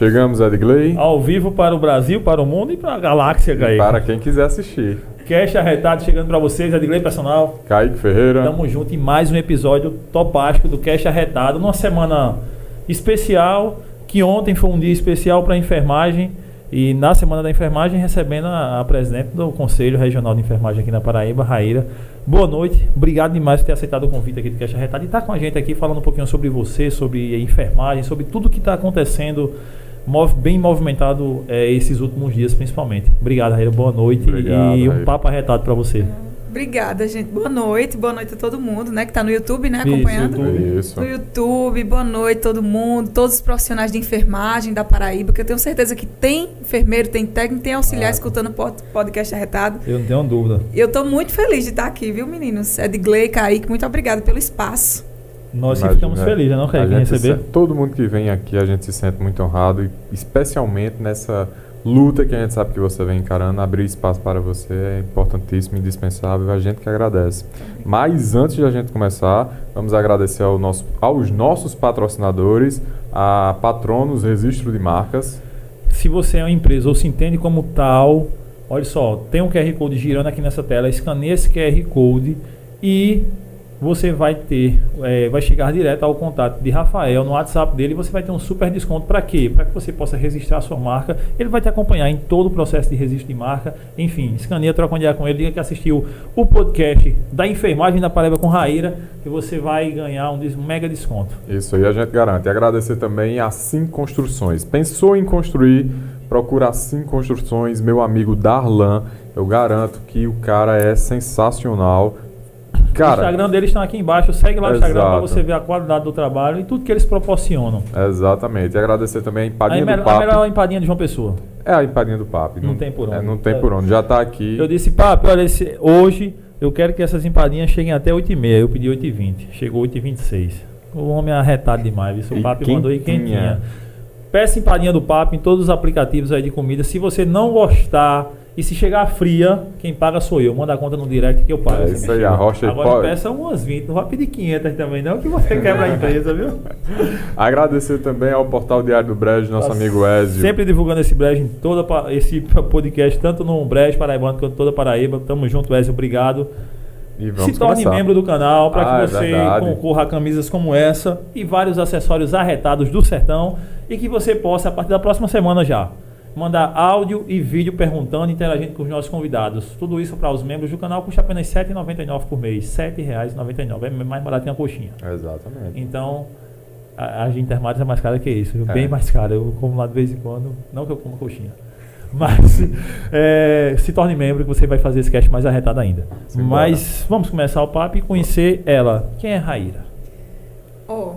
Chegamos, Edgley. Ao vivo para o Brasil, para o mundo e para a galáxia, Kaique. Para quem quiser assistir. Cash arretado chegando para vocês, Edgley Personal. Kaique Ferreira. Tamo junto em mais um episódio topástico do Cash arretado. Numa semana especial, que ontem foi um dia especial para a enfermagem. E na semana da enfermagem, recebendo a, a, presidente do Conselho Regional de Enfermagem aqui na Paraíba, Raíra. Boa noite, obrigado demais por ter aceitado o convite aqui do Caixa Retado e estar tá com a gente aqui falando um pouquinho sobre você, sobre a enfermagem, sobre tudo que está acontecendo, mov bem movimentado é, esses últimos dias, principalmente. Obrigado, Raíra, boa noite obrigado, e um Raíra. papo arretado para você. Obrigada, gente. Boa noite, boa noite a todo mundo, né? Que está no YouTube, né? Acompanhando. YouTube. Isso. No YouTube, boa noite todo mundo, todos os profissionais de enfermagem da Paraíba, que eu tenho certeza que tem enfermeiro, tem técnico, tem auxiliar ah. escutando o podcast arretado. Eu não tenho dúvida. Eu estou muito feliz de estar aqui, viu, meninos? Edgley, Kaique, muito obrigada pelo espaço. Nós Imagina, ficamos felizes, né, não, Kaique, em receber? Se, todo mundo que vem aqui, a gente se sente muito honrado, especialmente nessa luta que a gente sabe que você vem encarando, abrir espaço para você é importantíssimo, indispensável, a gente que agradece. Mas antes de a gente começar, vamos agradecer ao nosso, aos nossos patrocinadores, a Patronos Registro de Marcas. Se você é uma empresa ou se entende como tal, olha só, tem um QR Code girando aqui nessa tela, escaneie esse QR Code e você vai ter, é, vai chegar direto ao contato de Rafael no WhatsApp dele você vai ter um super desconto para quê? Para que você possa registrar a sua marca. Ele vai te acompanhar em todo o processo de registro de marca. Enfim, escaneia, troca uma ideia com ele, diga que assistiu o podcast da enfermagem da Paraíba com Raíra, que você vai ganhar um, um mega desconto. Isso aí a gente garante. E agradecer também a Sim Construções. Pensou em construir? Procura Sim Construções, meu amigo Darlan. Eu garanto que o cara é sensacional Cara, o Instagram deles está aqui embaixo. Segue lá no Instagram para você ver a qualidade do trabalho e tudo que eles proporcionam. Exatamente. E agradecer também a empadinha a do Papo. A melhor empadinha de João Pessoa. É a empadinha do Papo. Não, não tem por onde. É, não tem é. por onde. Já está aqui. Eu disse, Papo, olha, esse, hoje eu quero que essas empadinhas cheguem até 8h30. Eu pedi 8h20. Chegou 8h26. O homem é arretado demais. O Papo mandou aí quentinha. Peça empadinha do Papo em todos os aplicativos aí de comida. Se você não gostar e se chegar fria, quem paga sou eu. Manda a conta no direct que eu pago. É isso aí, a rocha Agora pode... peça umas 20, não vai pedir 500 também não, que você quebra a empresa, viu? Agradecer também ao Portal Diário do Brejo, nosso Nossa, amigo Ezio. Sempre divulgando esse Brejo em toda esse podcast, tanto no Brejo Paraibano quanto toda Paraíba. Tamo junto, Ezio, obrigado. Se torne começar. membro do canal para ah, que é você é concorra a camisas como essa e vários acessórios arretados do sertão e que você possa, a partir da próxima semana já, mandar áudio e vídeo perguntando e interagindo com os nossos convidados. Tudo isso para os membros do canal custa apenas R$ 7,99 por mês. R$ 7,99. É mais barato que uma coxinha. Exatamente. Então, a, a Gintermares é mais cara que isso. É. Bem mais cara. Eu como lá de vez em quando. Não que eu como coxinha. Mas é, se torne membro que você vai fazer esse cast mais arretado ainda. Sim, Mas vamos começar o papo e conhecer ela. Quem é Raíra? Oh,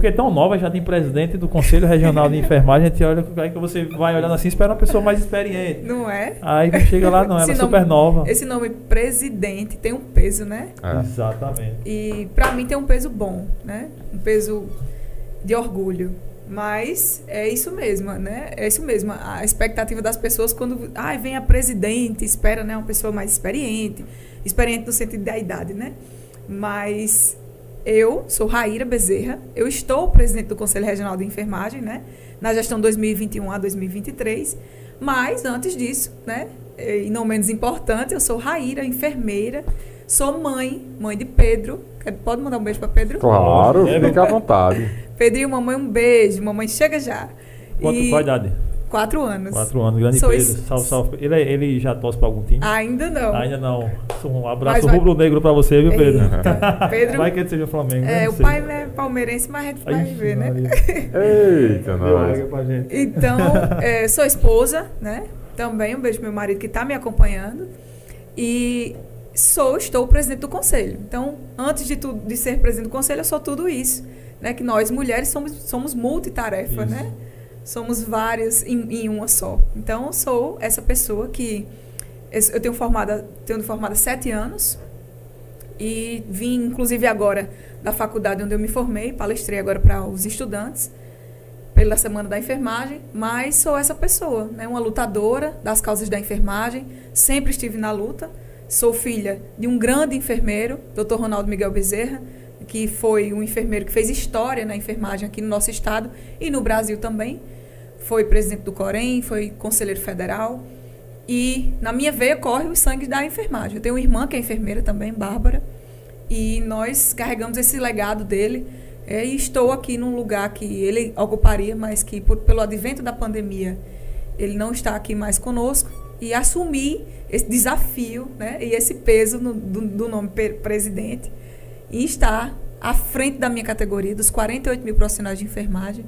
porque tão nova, já tem presidente do Conselho Regional de Enfermagem, a gente olha que você vai olhando assim, espera uma pessoa mais experiente. Não é? Aí chega lá, não, ela é super nova. Esse nome presidente tem um peso, né? É. Exatamente. E para mim tem um peso bom, né? Um peso de orgulho. Mas é isso mesmo, né? É isso mesmo. A expectativa das pessoas quando ah, vem a presidente, espera né, uma pessoa mais experiente, experiente no sentido da idade, né? Mas eu sou Raíra Bezerra, eu estou presidente do Conselho Regional de Enfermagem, né? Na gestão 2021 a 2023. Mas, antes disso, né? E não menos importante, eu sou Raíra, enfermeira, sou mãe, mãe de Pedro. Pode mandar um beijo para Pedro? Claro, fica à vontade. Pedrinho, mamãe, um beijo. Mamãe, chega já. Quanto, e... Qual idade? Quatro anos. Quatro anos, grande Sou Pedro. Salve, salve. Ele, é, ele já torce para algum time? Ainda não. Ainda não. Um abraço vai... rubro-negro para você, viu, Pedro? Pedro? Vai que ele seja Flamengo. É, o pai é palmeirense, mas a gente vai Ixi, ver, né? Eita, nós. Então, é, sou esposa, né? Também, um beijo pro meu marido que está me acompanhando. E sou, estou presidente do conselho. Então, antes de, tudo, de ser presidente do conselho, eu sou tudo isso. Né? Que nós, mulheres, somos, somos multitarefa, isso. né? Somos várias em, em, uma só. Então, eu sou essa pessoa que eu tenho formada, tenho formada sete anos e vim, inclusive agora, da faculdade onde eu me formei, palestrei agora para os estudantes pela semana da enfermagem, mas sou essa pessoa, né, uma lutadora das causas da enfermagem, sempre estive na luta. Sou filha de um grande enfermeiro, Dr. Ronaldo Miguel Bezerra, que foi um enfermeiro que fez história na enfermagem aqui no nosso estado e no Brasil também. Foi presidente do Corém, foi conselheiro federal. E na minha veia corre o sangue da enfermagem. Eu tenho uma irmã que é enfermeira também, Bárbara. E nós carregamos esse legado dele. É, e estou aqui num lugar que ele ocuparia, mas que por, pelo advento da pandemia ele não está aqui mais conosco. E assumi esse desafio né, e esse peso no, do, do nome presidente e estar à frente da minha categoria, dos 48 mil profissionais de enfermagem,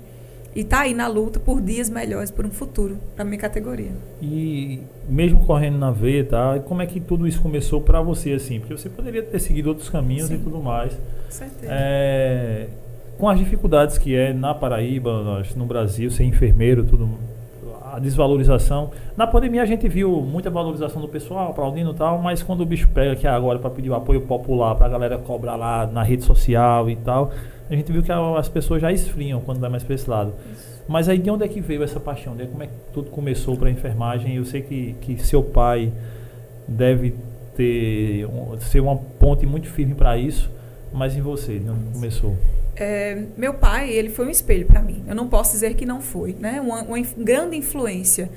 e tá aí na luta por dias melhores, por um futuro para minha categoria. E mesmo correndo na veia, tá? Como é que tudo isso começou para você assim? Porque você poderia ter seguido outros caminhos Sim. e tudo mais. Com certeza. É, com as dificuldades que é na Paraíba, nós, no Brasil, ser enfermeiro, tudo a desvalorização. Na pandemia a gente viu muita valorização do pessoal, aplaudindo e tal, mas quando o bicho pega aqui agora para pedir o apoio popular, para a galera cobrar lá na rede social e tal, a gente viu que as pessoas já esfriam quando vai mais para esse lado. Mas aí de onde é que veio essa paixão? De como é que tudo começou para a enfermagem? Eu sei que, que seu pai deve ter ser uma ponte muito firme para isso, mas em você, de onde começou? é, meu pai, ele foi um espelho para mim. Eu não posso dizer que não foi, né? Uma, uma, grande influência.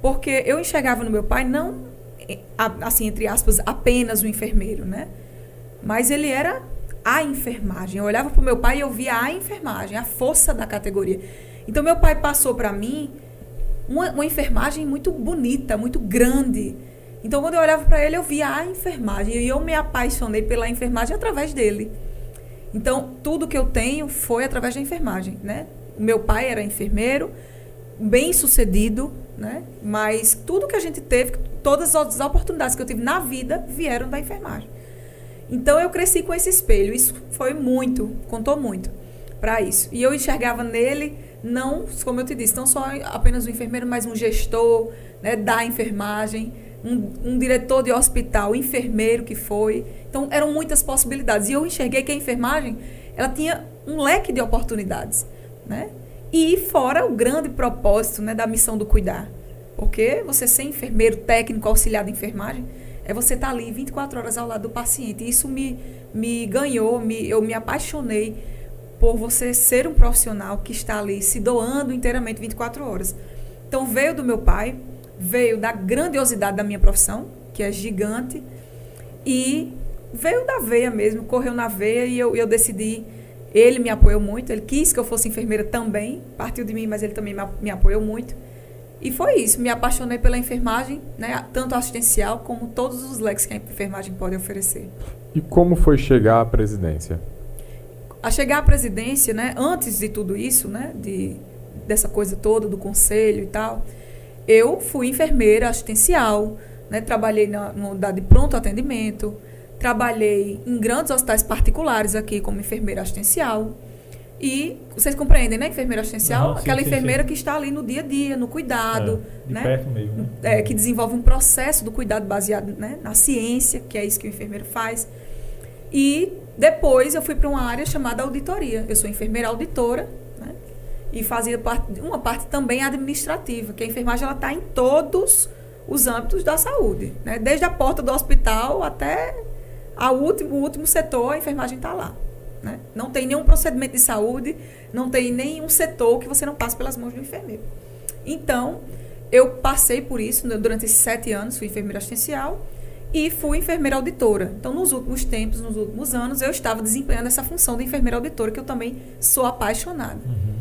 Porque eu enxergava no meu pai não, assim, entre aspas, apenas o enfermeiro, né? Mas ele era a enfermagem. Eu olhava para o meu pai e eu via a enfermagem, a força da categoria. Então, meu pai passou para mim uma, uma enfermagem muito bonita, muito grande. Então, quando eu olhava para ele, eu via a enfermagem. E eu me apaixonei pela enfermagem através dele. Então, tudo que eu tenho foi através da enfermagem, né? Meu pai era enfermeiro, bem sucedido, né? Mas tudo que a gente teve, todas as oportunidades que eu tive na vida vieram da enfermagem. Então eu cresci com esse espelho. Isso foi muito, contou muito para isso. E eu enxergava nele não, como eu te disse, não só apenas um enfermeiro, mas um gestor né, da enfermagem, um, um diretor de hospital, enfermeiro que foi. Então, eram muitas possibilidades. E eu enxerguei que a enfermagem ela tinha um leque de oportunidades. Né? E fora o grande propósito né, da missão do cuidar. Porque você ser enfermeiro, técnico, auxiliar de enfermagem, é você estar tá ali 24 horas ao lado do paciente. Isso me, me ganhou, me, eu me apaixonei por você ser um profissional que está ali se doando inteiramente 24 horas. Então veio do meu pai, veio da grandiosidade da minha profissão, que é gigante, e veio da veia mesmo, correu na veia e eu, eu decidi. Ele me apoiou muito, ele quis que eu fosse enfermeira também, partiu de mim, mas ele também me apoiou muito. E foi isso, me apaixonei pela enfermagem, né, tanto assistencial como todos os leques que a enfermagem pode oferecer. E como foi chegar à presidência? A chegar à presidência, né, antes de tudo isso, né, de, dessa coisa toda do conselho e tal, eu fui enfermeira assistencial, né, trabalhei na, no unidade de pronto atendimento, Trabalhei em grandes hospitais particulares aqui como enfermeira assistencial. E vocês compreendem, né? Enfermeira assistencial, sim, aquela sim, enfermeira sim. que está ali no dia a dia, no cuidado, é, né? Perto mesmo, né? É, que desenvolve um processo do cuidado baseado né? na ciência, que é isso que o enfermeiro faz. E depois eu fui para uma área chamada auditoria. Eu sou enfermeira auditora, né? E fazia parte, uma parte também administrativa, que a enfermagem ela está em todos os âmbitos da saúde, né? Desde a porta do hospital até a último, o último setor, a enfermagem está lá. Né? Não tem nenhum procedimento de saúde, não tem nenhum setor que você não passe pelas mãos do enfermeiro. Então, eu passei por isso né, durante esses sete anos, fui enfermeira assistencial e fui enfermeira auditora. Então, nos últimos tempos, nos últimos anos, eu estava desempenhando essa função de enfermeira auditora, que eu também sou apaixonada. Uhum.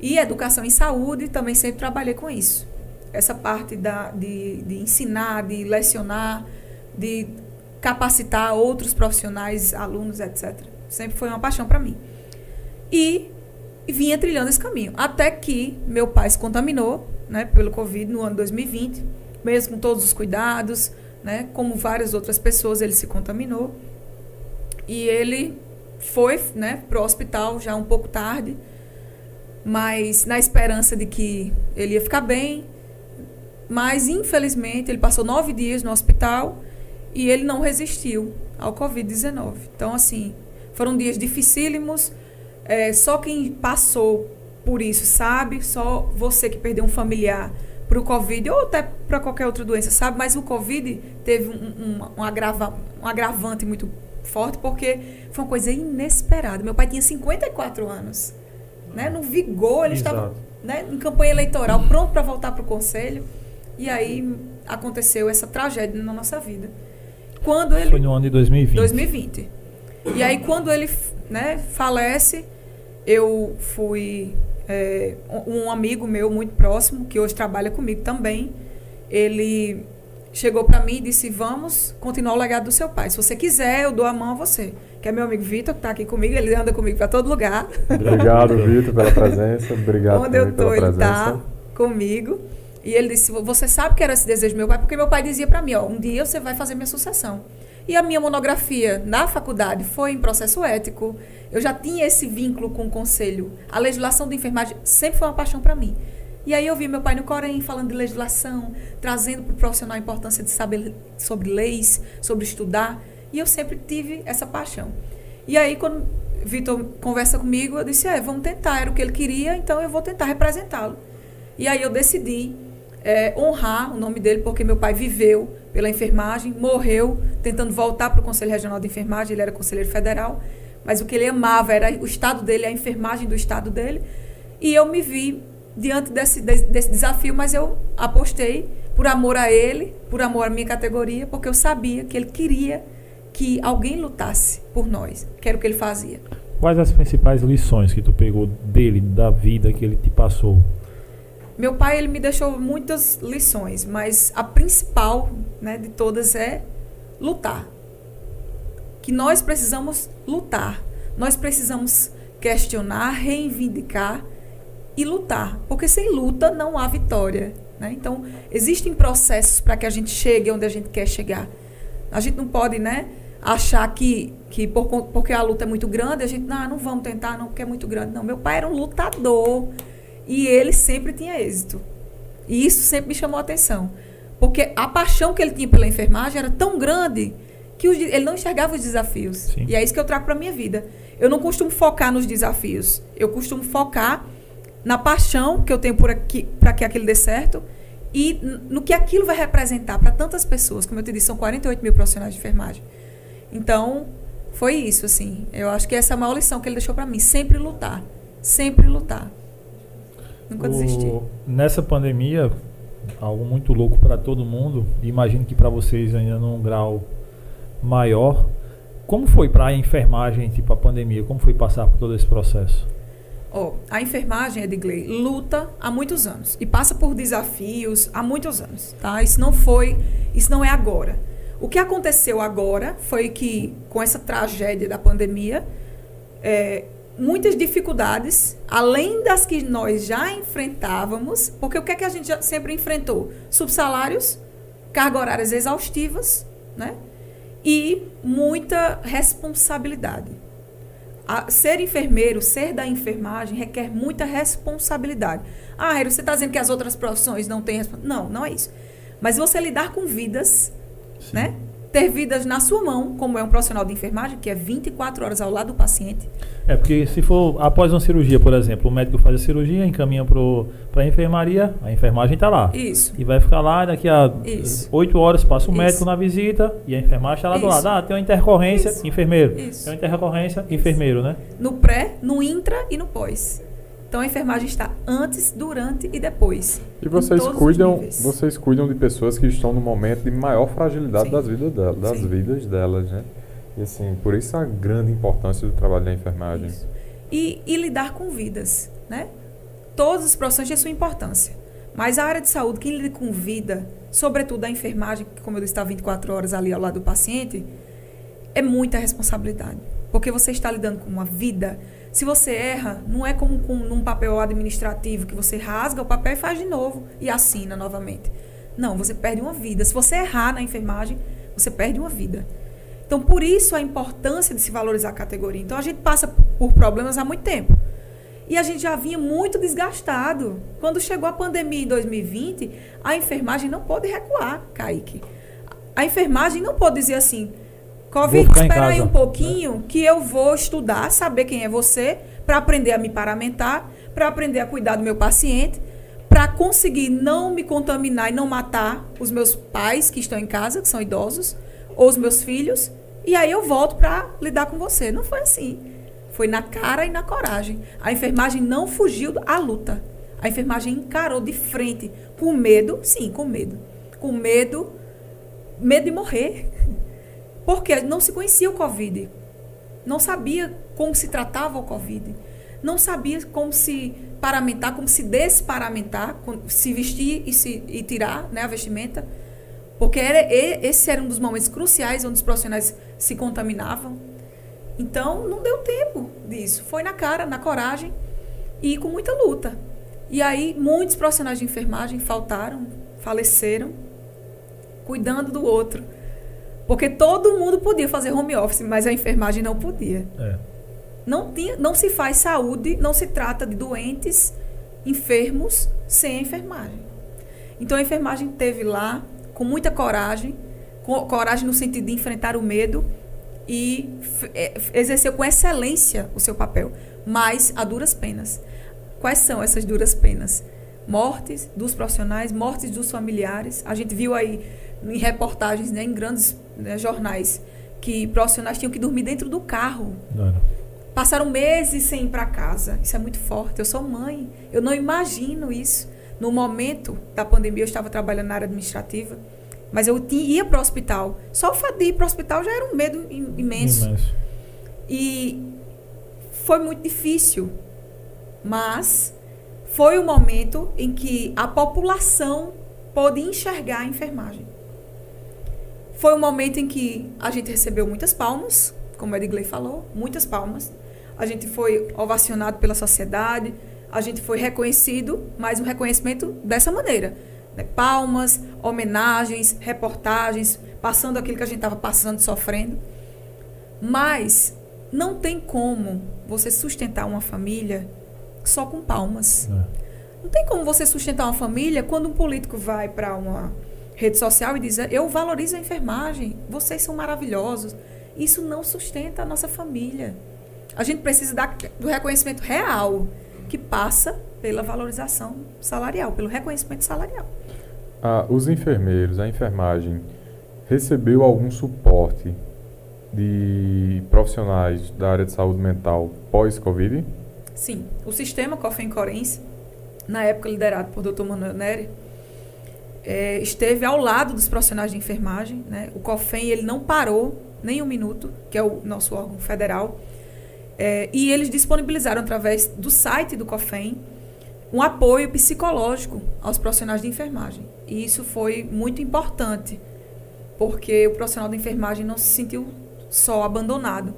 E educação em saúde, também sempre trabalhei com isso. Essa parte da, de, de ensinar, de lecionar, de capacitar outros profissionais, alunos, etc. Sempre foi uma paixão para mim. E vinha trilhando esse caminho. Até que meu pai se contaminou né, pelo Covid no ano 2020, mesmo com todos os cuidados, né, como várias outras pessoas, ele se contaminou. E ele foi né, para o hospital já um pouco tarde, mas na esperança de que ele ia ficar bem. Mas, infelizmente, ele passou nove dias no hospital e ele não resistiu ao Covid-19. Então, assim, foram dias dificílimos. É, só quem passou por isso sabe, só você que perdeu um familiar para o Covid ou até para qualquer outra doença sabe, mas o Covid teve um, um, um, agrava, um agravante muito forte porque foi uma coisa inesperada. Meu pai tinha 54 anos. Né? No vigor, ele Exato. estava né, em campanha eleitoral, pronto para voltar para o conselho. E aí aconteceu essa tragédia na nossa vida. Quando ele Foi no ano de 2020. 2020. E aí, quando ele né, falece, eu fui. é, um amigo meu muito próximo, que hoje trabalha comigo também, ele chegou para mim e disse: Vamos continuar o legado do seu pai. Se você quiser, eu dou a mão a você. Que é meu amigo Vitor, que está aqui comigo, ele anda comigo para todo lugar. Obrigado, Vitor, pela presença. Obrigado Onde eu pela ele presença. tá comigo. E ele disse: Você sabe que era esse desejo do meu pai? Porque meu pai dizia para mim: Ó, um dia você vai fazer minha sucessão. E a minha monografia na faculdade foi em processo ético. Eu já tinha esse vínculo com o conselho. A legislação da enfermagem sempre foi uma paixão para mim. E aí eu vi meu pai no Corém falando de legislação, trazendo para o profissional a importância de saber sobre leis, sobre estudar. E eu sempre tive essa paixão. E aí, quando Vitor conversa comigo, eu disse: É, vamos tentar. Era o que ele queria, então eu vou tentar representá-lo. E aí eu decidi é, honrar o nome dele, porque meu pai viveu pela enfermagem, morreu tentando voltar para o Conselho Regional de Enfermagem, ele era conselheiro federal, mas o que ele amava era o estado dele, a enfermagem do estado dele. E eu me vi diante desse, desse, desafio, mas eu apostei por amor a ele, por amor à minha categoria, porque eu sabia que ele queria que alguém lutasse por nós, que era o que ele fazia. Quais as principais lições que tu pegou dele, da vida que ele te passou? Meu pai ele me deixou muitas lições, mas a principal né, de todas é lutar. Que nós precisamos lutar. Nós precisamos questionar, reivindicar e lutar. Porque sem luta não há vitória. Né? Então, existem processos para que a gente chegue onde a gente quer chegar. A gente não pode né, achar que, que por, porque a luta é muito grande, a gente não, não vamos tentar, não, porque é muito grande. Não, meu pai era um lutador. E ele sempre tinha êxito. E isso sempre me chamou a atenção. Porque a paixão que ele tinha pela enfermagem era tão grande que os ele não enxergava os desafios. Sim. E é isso que eu trago para minha vida. Eu não costumo focar nos desafios. Eu costumo focar na paixão que eu tenho por aqui para que aquilo dê certo e no que aquilo vai representar para tantas pessoas. Como eu te disse, são 48 mil profissionais de enfermagem. Então, foi isso, assim. Eu acho que essa é a maior lição que ele deixou para mim. Sempre lutar. Sempre lutar. Nunca O- desistir. Nessa pandemia, algo muito louco para todo mundo, imagino que para vocês ainda num grau maior. Como foi para a enfermagem, tipo a pandemia? Como foi passar por todo esse processo? Ó, a enfermagem, Edgley, luta há muitos anos e passa por desafios há muitos anos, tá? Isso não foi, isso não é agora. O que aconteceu agora foi que, com essa tragédia da pandemia, é, muitas dificuldades, além das que nós já enfrentávamos, porque o que é que a gente sempre enfrentou? Subsalários, cargas horárias exaustivas, né? E muita responsabilidade. A- ser enfermeiro, ser da enfermagem, requer muita responsabilidade. Ah, Aero, você está dizendo que as outras profissões não têm responsabilidade? Não, não é isso. Mas você lidar com vidas, né? Ter vidas na sua mão, como é um profissional de enfermagem, que é 24 horas ao lado do paciente. É porque se for após uma cirurgia, por exemplo, o médico faz a cirurgia, encaminha para a enfermaria, a enfermagem está lá. Isso. E vai ficar lá, daqui a Isso. 8 horas passa o Isso. médico na visita e a enfermagem está lá do Isso. lado. Ah, tem uma intercorrência, enfermeiro. Isso. Tem uma intercorrência, enfermeiro, né? No pré, no intra e no pós. Então a enfermagem está antes, durante e depois. E vocês cuidam, vocês cuidam de pessoas que estão no momento de maior fragilidade Sim. das vidas delas, das Sim. vidas delas, né? E assim, por isso a grande importância do trabalho da enfermagem. E, e lidar com vidas, né? Todas as profissões têm sua importância. Mas a área de saúde, quem lida com vida, sobretudo a enfermagem, que como eu disse, está 24 horas ali ao lado do paciente, é muita responsabilidade. Porque você está lidando com uma vida. Se você erra, não é como com, num papel administrativo que você rasga o papel e faz de novo e assina novamente. Não, você perde uma vida. Se você errar na enfermagem, você perde uma vida. Então, por isso a importância de se valorizar a categoria. Então, a gente passa por problemas há muito tempo. E a gente já vinha muito desgastado. Quando chegou a pandemia em 2020, a enfermagem não pôde recuar, Kaique. A enfermagem não pôde dizer assim: Covid, espera aí casa." um pouquinho que eu vou estudar, saber quem é você, para aprender a me paramentar, para aprender a cuidar do meu paciente, para conseguir não me contaminar e não matar os meus pais que estão em casa, que são idosos, ou os meus filhos, e aí eu volto para lidar com você. Não foi assim. Foi na cara e na coragem. A enfermagem não fugiu à luta. A enfermagem encarou de frente, com medo, sim, com medo. Com medo, medo de morrer. Porque não se conhecia o Covid. Não sabia como se tratava o Covid. Não sabia como se paramentar, como se desparamentar, se vestir e, se, e tirar né, a vestimenta. Porque era, esse era um dos momentos cruciais onde os profissionais se contaminavam. Então, não deu tempo disso. Foi na cara, na coragem e com muita luta. E aí, muitos profissionais de enfermagem faltaram, faleceram, cuidando do outro. Porque todo mundo podia fazer home office, mas a enfermagem não podia. É. Não, tinha, não se faz saúde, não se trata de doentes, enfermos, sem a enfermagem. Então, a enfermagem teve lá, com muita coragem, com, coragem no sentido de enfrentar o medo e é, exerceu com excelência o seu papel, mas a duras penas. Quais são essas duras penas? Mortes dos profissionais, mortes dos familiares. A gente viu aí em reportagens, né, em grandes né, jornais, que profissionais tinham que dormir dentro do carro. Não. Passaram meses sem ir para casa. Isso é muito forte. Eu sou mãe. Eu não imagino isso. No momento da pandemia, eu estava trabalhando na área administrativa. Mas eu ia para o hospital. Só o fato de ir para o hospital já era um medo imenso. imenso. E foi muito difícil. Mas foi o momento em que a população pôde enxergar a enfermagem. Foi o momento em que a gente recebeu muitas palmas, como a Edgley falou, muitas palmas. A gente foi ovacionado pela sociedade, a gente foi reconhecido, mas um reconhecimento dessa maneira né? Palmas, homenagens, reportagens, passando aquilo que a gente estava passando, sofrendo. Mas não tem como você sustentar uma família só com palmas. É. Não tem como você sustentar uma família quando um político vai para uma rede social e diz: Eu valorizo a enfermagem, vocês são maravilhosos. Isso não sustenta a nossa família. A gente precisa dar, do reconhecimento real, que passa pela valorização salarial, pelo reconhecimento salarial. Ah, os enfermeiros, a enfermagem, recebeu algum suporte de profissionais da área de saúde mental pós-Covid? Sim. O sistema COFEM-Corense, na época liderado por Dr. Manuel Neri, é, esteve ao lado dos profissionais de enfermagem. Né? O COFEM ele não parou nem um minuto, que é o nosso órgão federal, é, e eles disponibilizaram através do site do COFEM um apoio psicológico aos profissionais de enfermagem. E isso foi muito importante, porque o profissional de enfermagem não se sentiu só abandonado.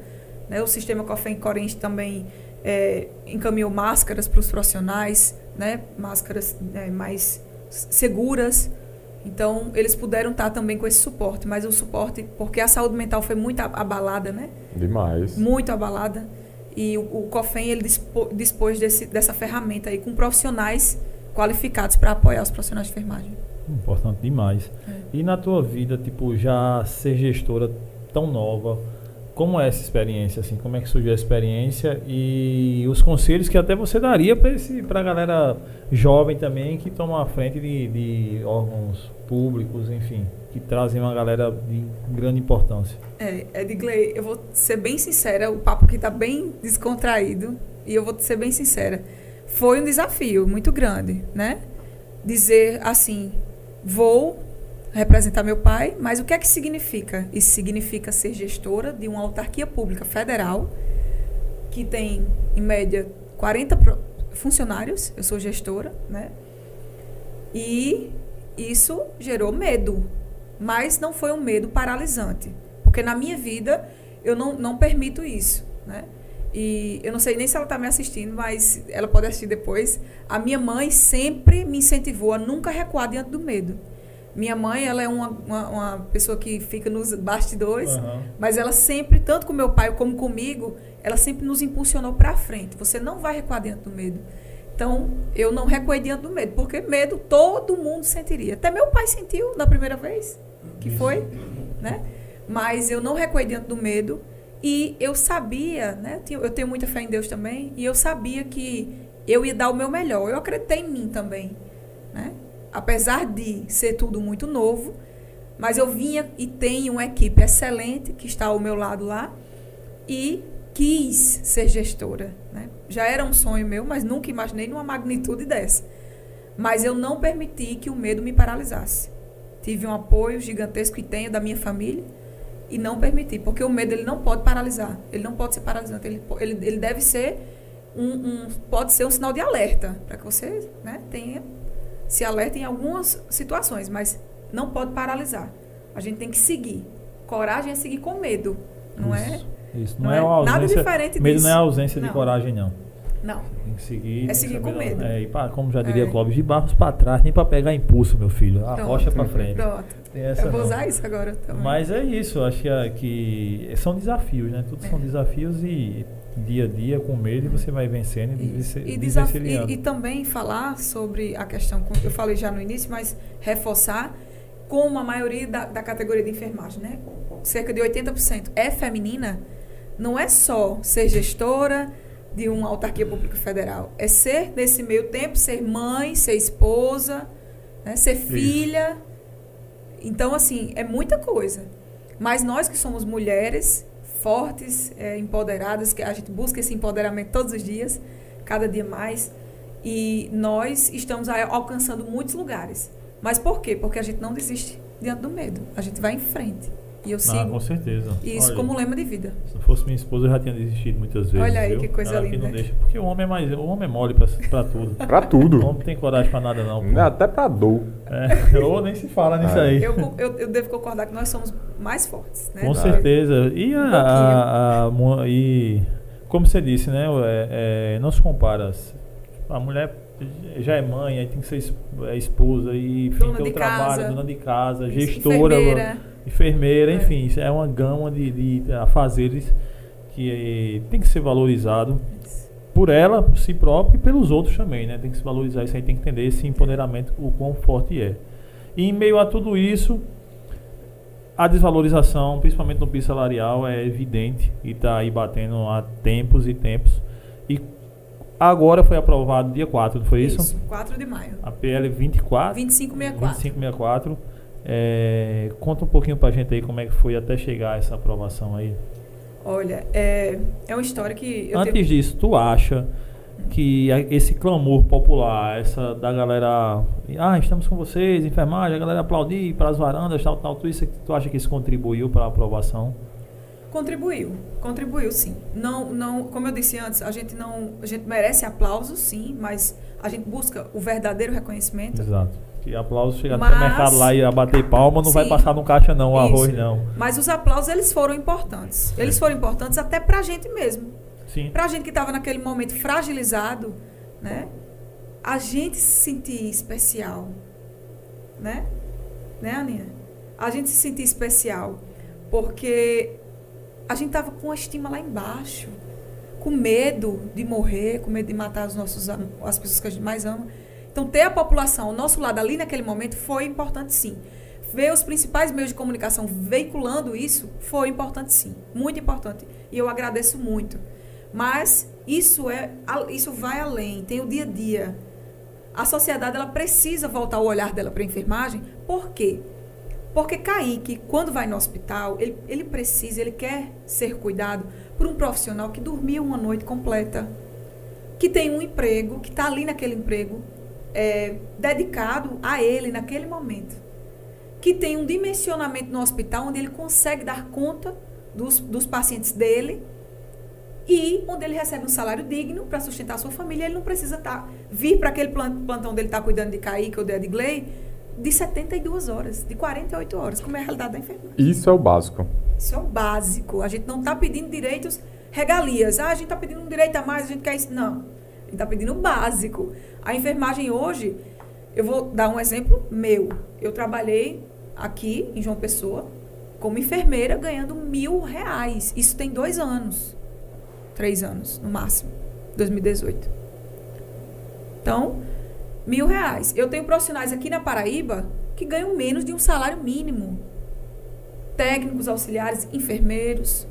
Né? O sistema Cofem Corente também é, encaminhou máscaras para os profissionais, né? máscaras é, mais seguras. Então, eles puderam estar também com esse suporte, mas o suporte, porque a saúde mental foi muito abalada, né? Demais. Muito abalada. E o, o COFEM, ele dispôs desse, dessa ferramenta aí com profissionais qualificados para apoiar os profissionais de enfermagem. Importante demais. É. E na tua vida, tipo, já ser gestora tão nova, como é essa experiência, assim? Como é que surgiu a experiência e os conselhos que até você daria para a galera jovem também que toma a frente de, de órgãos públicos, enfim, que trazem uma galera de grande importância? É, Edgley, eu vou ser bem sincera, o papo aqui está bem descontraído e eu vou ser bem sincera. Foi um desafio muito grande, né? Dizer assim, vou representar meu pai, mas o que é que significa? Isso significa ser gestora de uma autarquia pública federal que tem, em média, 40 funcionários, eu sou gestora, né? E isso gerou medo, mas não foi um medo paralisante. Porque na minha vida eu não, não permito isso, né? E eu não sei nem se ela está me assistindo, mas ela pode assistir depois. A minha mãe sempre me incentivou a nunca recuar diante do medo. Minha mãe, ela é uma, uma, uma pessoa que fica nos bastidores, uhum. mas ela sempre, tanto com meu pai como comigo, ela sempre nos impulsionou para frente. Você não vai recuar diante do medo. Então, eu não recuei diante do medo, porque medo todo mundo sentiria. Até meu pai sentiu na primeira vez, que foi, né? Mas eu não recuei diante do medo e eu sabia, né? Eu tenho muita fé em Deus também, e eu sabia que eu ia dar o meu melhor. Eu acreditei em mim também? Apesar de ser tudo muito novo, mas eu vinha e tenho uma equipe excelente que está ao meu lado lá e quis ser gestora, né? já era um sonho meu, mas nunca imaginei numa magnitude dessa. Mas eu não permiti que o medo me paralisasse. Tive um apoio gigantesco que tenho da minha família e não permiti, porque o medo ele não pode paralisar, ele não pode ser paralisante, ele, ele, ele deve ser um, um pode ser um sinal de alerta para que você né, tenha se alerta em algumas situações, mas não pode paralisar. A gente tem que seguir. Coragem é seguir com medo, não isso, é? Isso, não, não é, uma ausência. Nada diferente medo disso. não é ausência não. de coragem, não. Não. Tem que seguir. É seguir com medo. É, e pra, como já diria É. Clóvis, de barros para trás, nem para pegar impulso, meu filho. A Pronto. rocha para frente. Pronto. Essa Eu vou não. usar isso agora também. Mas é isso, acho que, é- que são desafios, né? Tudo são É. desafios e dia a dia, com medo, e você vai vencendo e, Isso. e, E, e, também falar sobre a questão, eu falei já no início, mas reforçar, como a maioria da, da categoria de enfermagem, né? Cerca de 80% é feminina, não é só ser gestora de uma autarquia pública federal, é ser, nesse meio tempo, ser mãe, ser esposa, né? ser filha. Então, assim, é muita coisa. Mas nós que somos mulheres fortes, é, empoderadas, que a gente busca esse empoderamento todos os dias, cada dia mais, e nós estamos alcançando muitos lugares. Mas por quê? Porque a gente não desiste diante do medo. A gente vai em frente. E eu Ah, sigo com certeza. isso Olha, como lema de vida. Se não fosse minha esposa, eu já tinha desistido muitas vezes. Olha aí, viu? que coisa Ela que linda. não deixa. Porque o homem é mais. O homem é mole pra, pra tudo. Pra O tudo. homem não tem coragem pra nada, não. pô. Até pra dor. É, ou nem se fala nisso Ah, aí. Eu, eu, eu devo concordar que nós somos mais fortes. Né? Com certeza. E, a, Um a- a mu- e como você disse, né? é- é, não se compara. A mulher já é mãe, aí tem que ser é esposa e enfim, Dona tem de o trabalho, casa. dona de casa, gestora, enfermeira. Enfermeira, É. enfim, isso é uma gama de, de afazeres que tem que ser valorizado por ela, por si própria e pelos outros também, né? Tem que se valorizar isso aí, tem que entender esse empoderamento, o quão forte é. E em meio a tudo isso, a desvalorização, principalmente no piso salarial, é evidente e está aí batendo há tempos e tempos. E agora foi aprovado dia 4, não foi isso? Isso, 4 de maio. A PL 24. 2564. 2564. É, conta um pouquinho pra gente aí como é que foi até chegar a essa aprovação aí. Olha, é, é uma história que Antes tenho- disso, tu acha que a- esse clamor popular, essa da galera, ah, estamos com vocês, enfermagem, a galera aplaudir para as varandas, tal, tal, tudo isso, tu acha que isso contribuiu para a aprovação? Contribuiu, contribuiu sim. Não, não, como eu disse antes, a gente não, a gente merece aplausos sim, mas a gente busca o verdadeiro reconhecimento. Exato. Que aplauso chegar Mas- no mercado lá e bater palma, não vai Sim. passar no caixa não, o Isso. arroz não. Mas os aplausos eles foram importantes. Eles Sim. foram importantes até pra gente mesmo. Sim. Pra gente que estava naquele momento fragilizado, né? A gente se sentir especial, né? Né, Aninha? A gente se sentir especial porque a gente tava com a estima lá embaixo, com medo de morrer, com medo de matar os nossos as pessoas que a gente mais ama. Então ter a população ao nosso lado ali naquele momento foi importante sim. Ver os principais meios de comunicação veiculando isso foi importante sim, muito importante. E eu agradeço muito. Mas isso é isso vai além, tem o dia a dia. A sociedade ela precisa voltar o olhar dela para a enfermagem. Por quê? Porque Kaique, quando vai no hospital, ele, ele precisa, ele quer ser cuidado por um profissional que dormiu uma noite completa, que tem um emprego, que está ali naquele emprego, é, dedicado a ele naquele momento, que tem um dimensionamento no hospital onde ele consegue dar conta dos, dos pacientes dele e onde ele recebe um salário digno para sustentar a sua família. Ele não precisa tá, vir para aquele plan- plantão dele estar cuidando de Kaique ou de Edgley de 72 horas, de 48 horas, como é a realidade da enfermagem. Isso é o básico. Isso é o básico. A gente não está pedindo direitos, regalias. Ah, a gente está pedindo um direito a mais, a gente quer isso. Não. A gente está pedindo o básico. A enfermagem hoje, eu vou dar um exemplo meu. Eu trabalhei aqui em João Pessoa como enfermeira ganhando mil reais. Isso tem dois anos. Três anos, no máximo. 2018. Então, mil reais. Eu tenho profissionais aqui na Paraíba que ganham menos de um salário mínimo técnicos auxiliares, enfermeiros.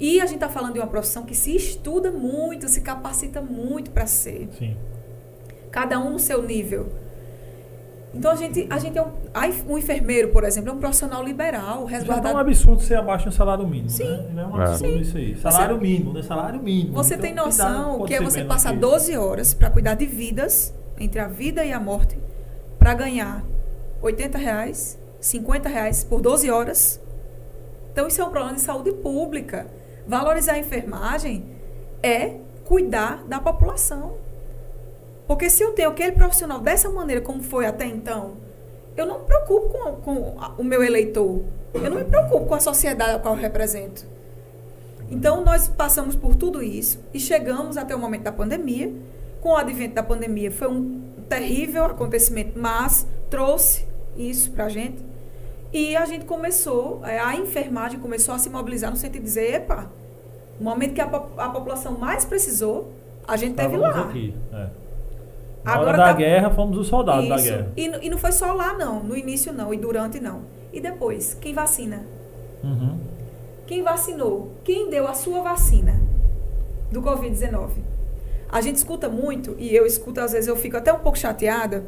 E a gente está falando de uma profissão que se estuda muito, se capacita muito para ser. Sim. Cada um no seu nível. Então a gente, a gente é um, um enfermeiro, por exemplo, é um profissional liberal, resguardado. Já é um absurdo ser abaixo do salário mínimo. Sim. Né? É um absurdo Sim. isso aí. Salário Você, mínimo, né? Salário mínimo. Você Então, tem noção que é você passar que 12 horas para cuidar de vidas, entre a vida e a morte, para ganhar 80 reais, 50 reais por 12 horas? Então isso é um problema de saúde pública. Valorizar a enfermagem é cuidar da população. Porque se eu tenho aquele profissional dessa maneira como foi até então, eu não me preocupo com, com o meu eleitor. Eu não me preocupo com a sociedade a qual eu represento. Então, nós passamos por tudo isso e chegamos até o momento da pandemia. Com o advento da pandemia, foi um terrível acontecimento, mas trouxe isso para a gente. E a gente começou, eh, a enfermagem começou a se mobilizar no sentido de dizer: epa, no momento que a, a população mais precisou, a gente teve Estávamos lá. aqui. É. Na Agora hora da tá- guerra, fomos os soldados da Isso. guerra. E, e não foi só lá, não. No início, não. E durante, não. E depois? Quem vacina? Uhum. Quem vacinou? Quem deu a sua vacina do Covid-19? A gente escuta muito, e eu escuto, às vezes eu fico até um pouco chateada.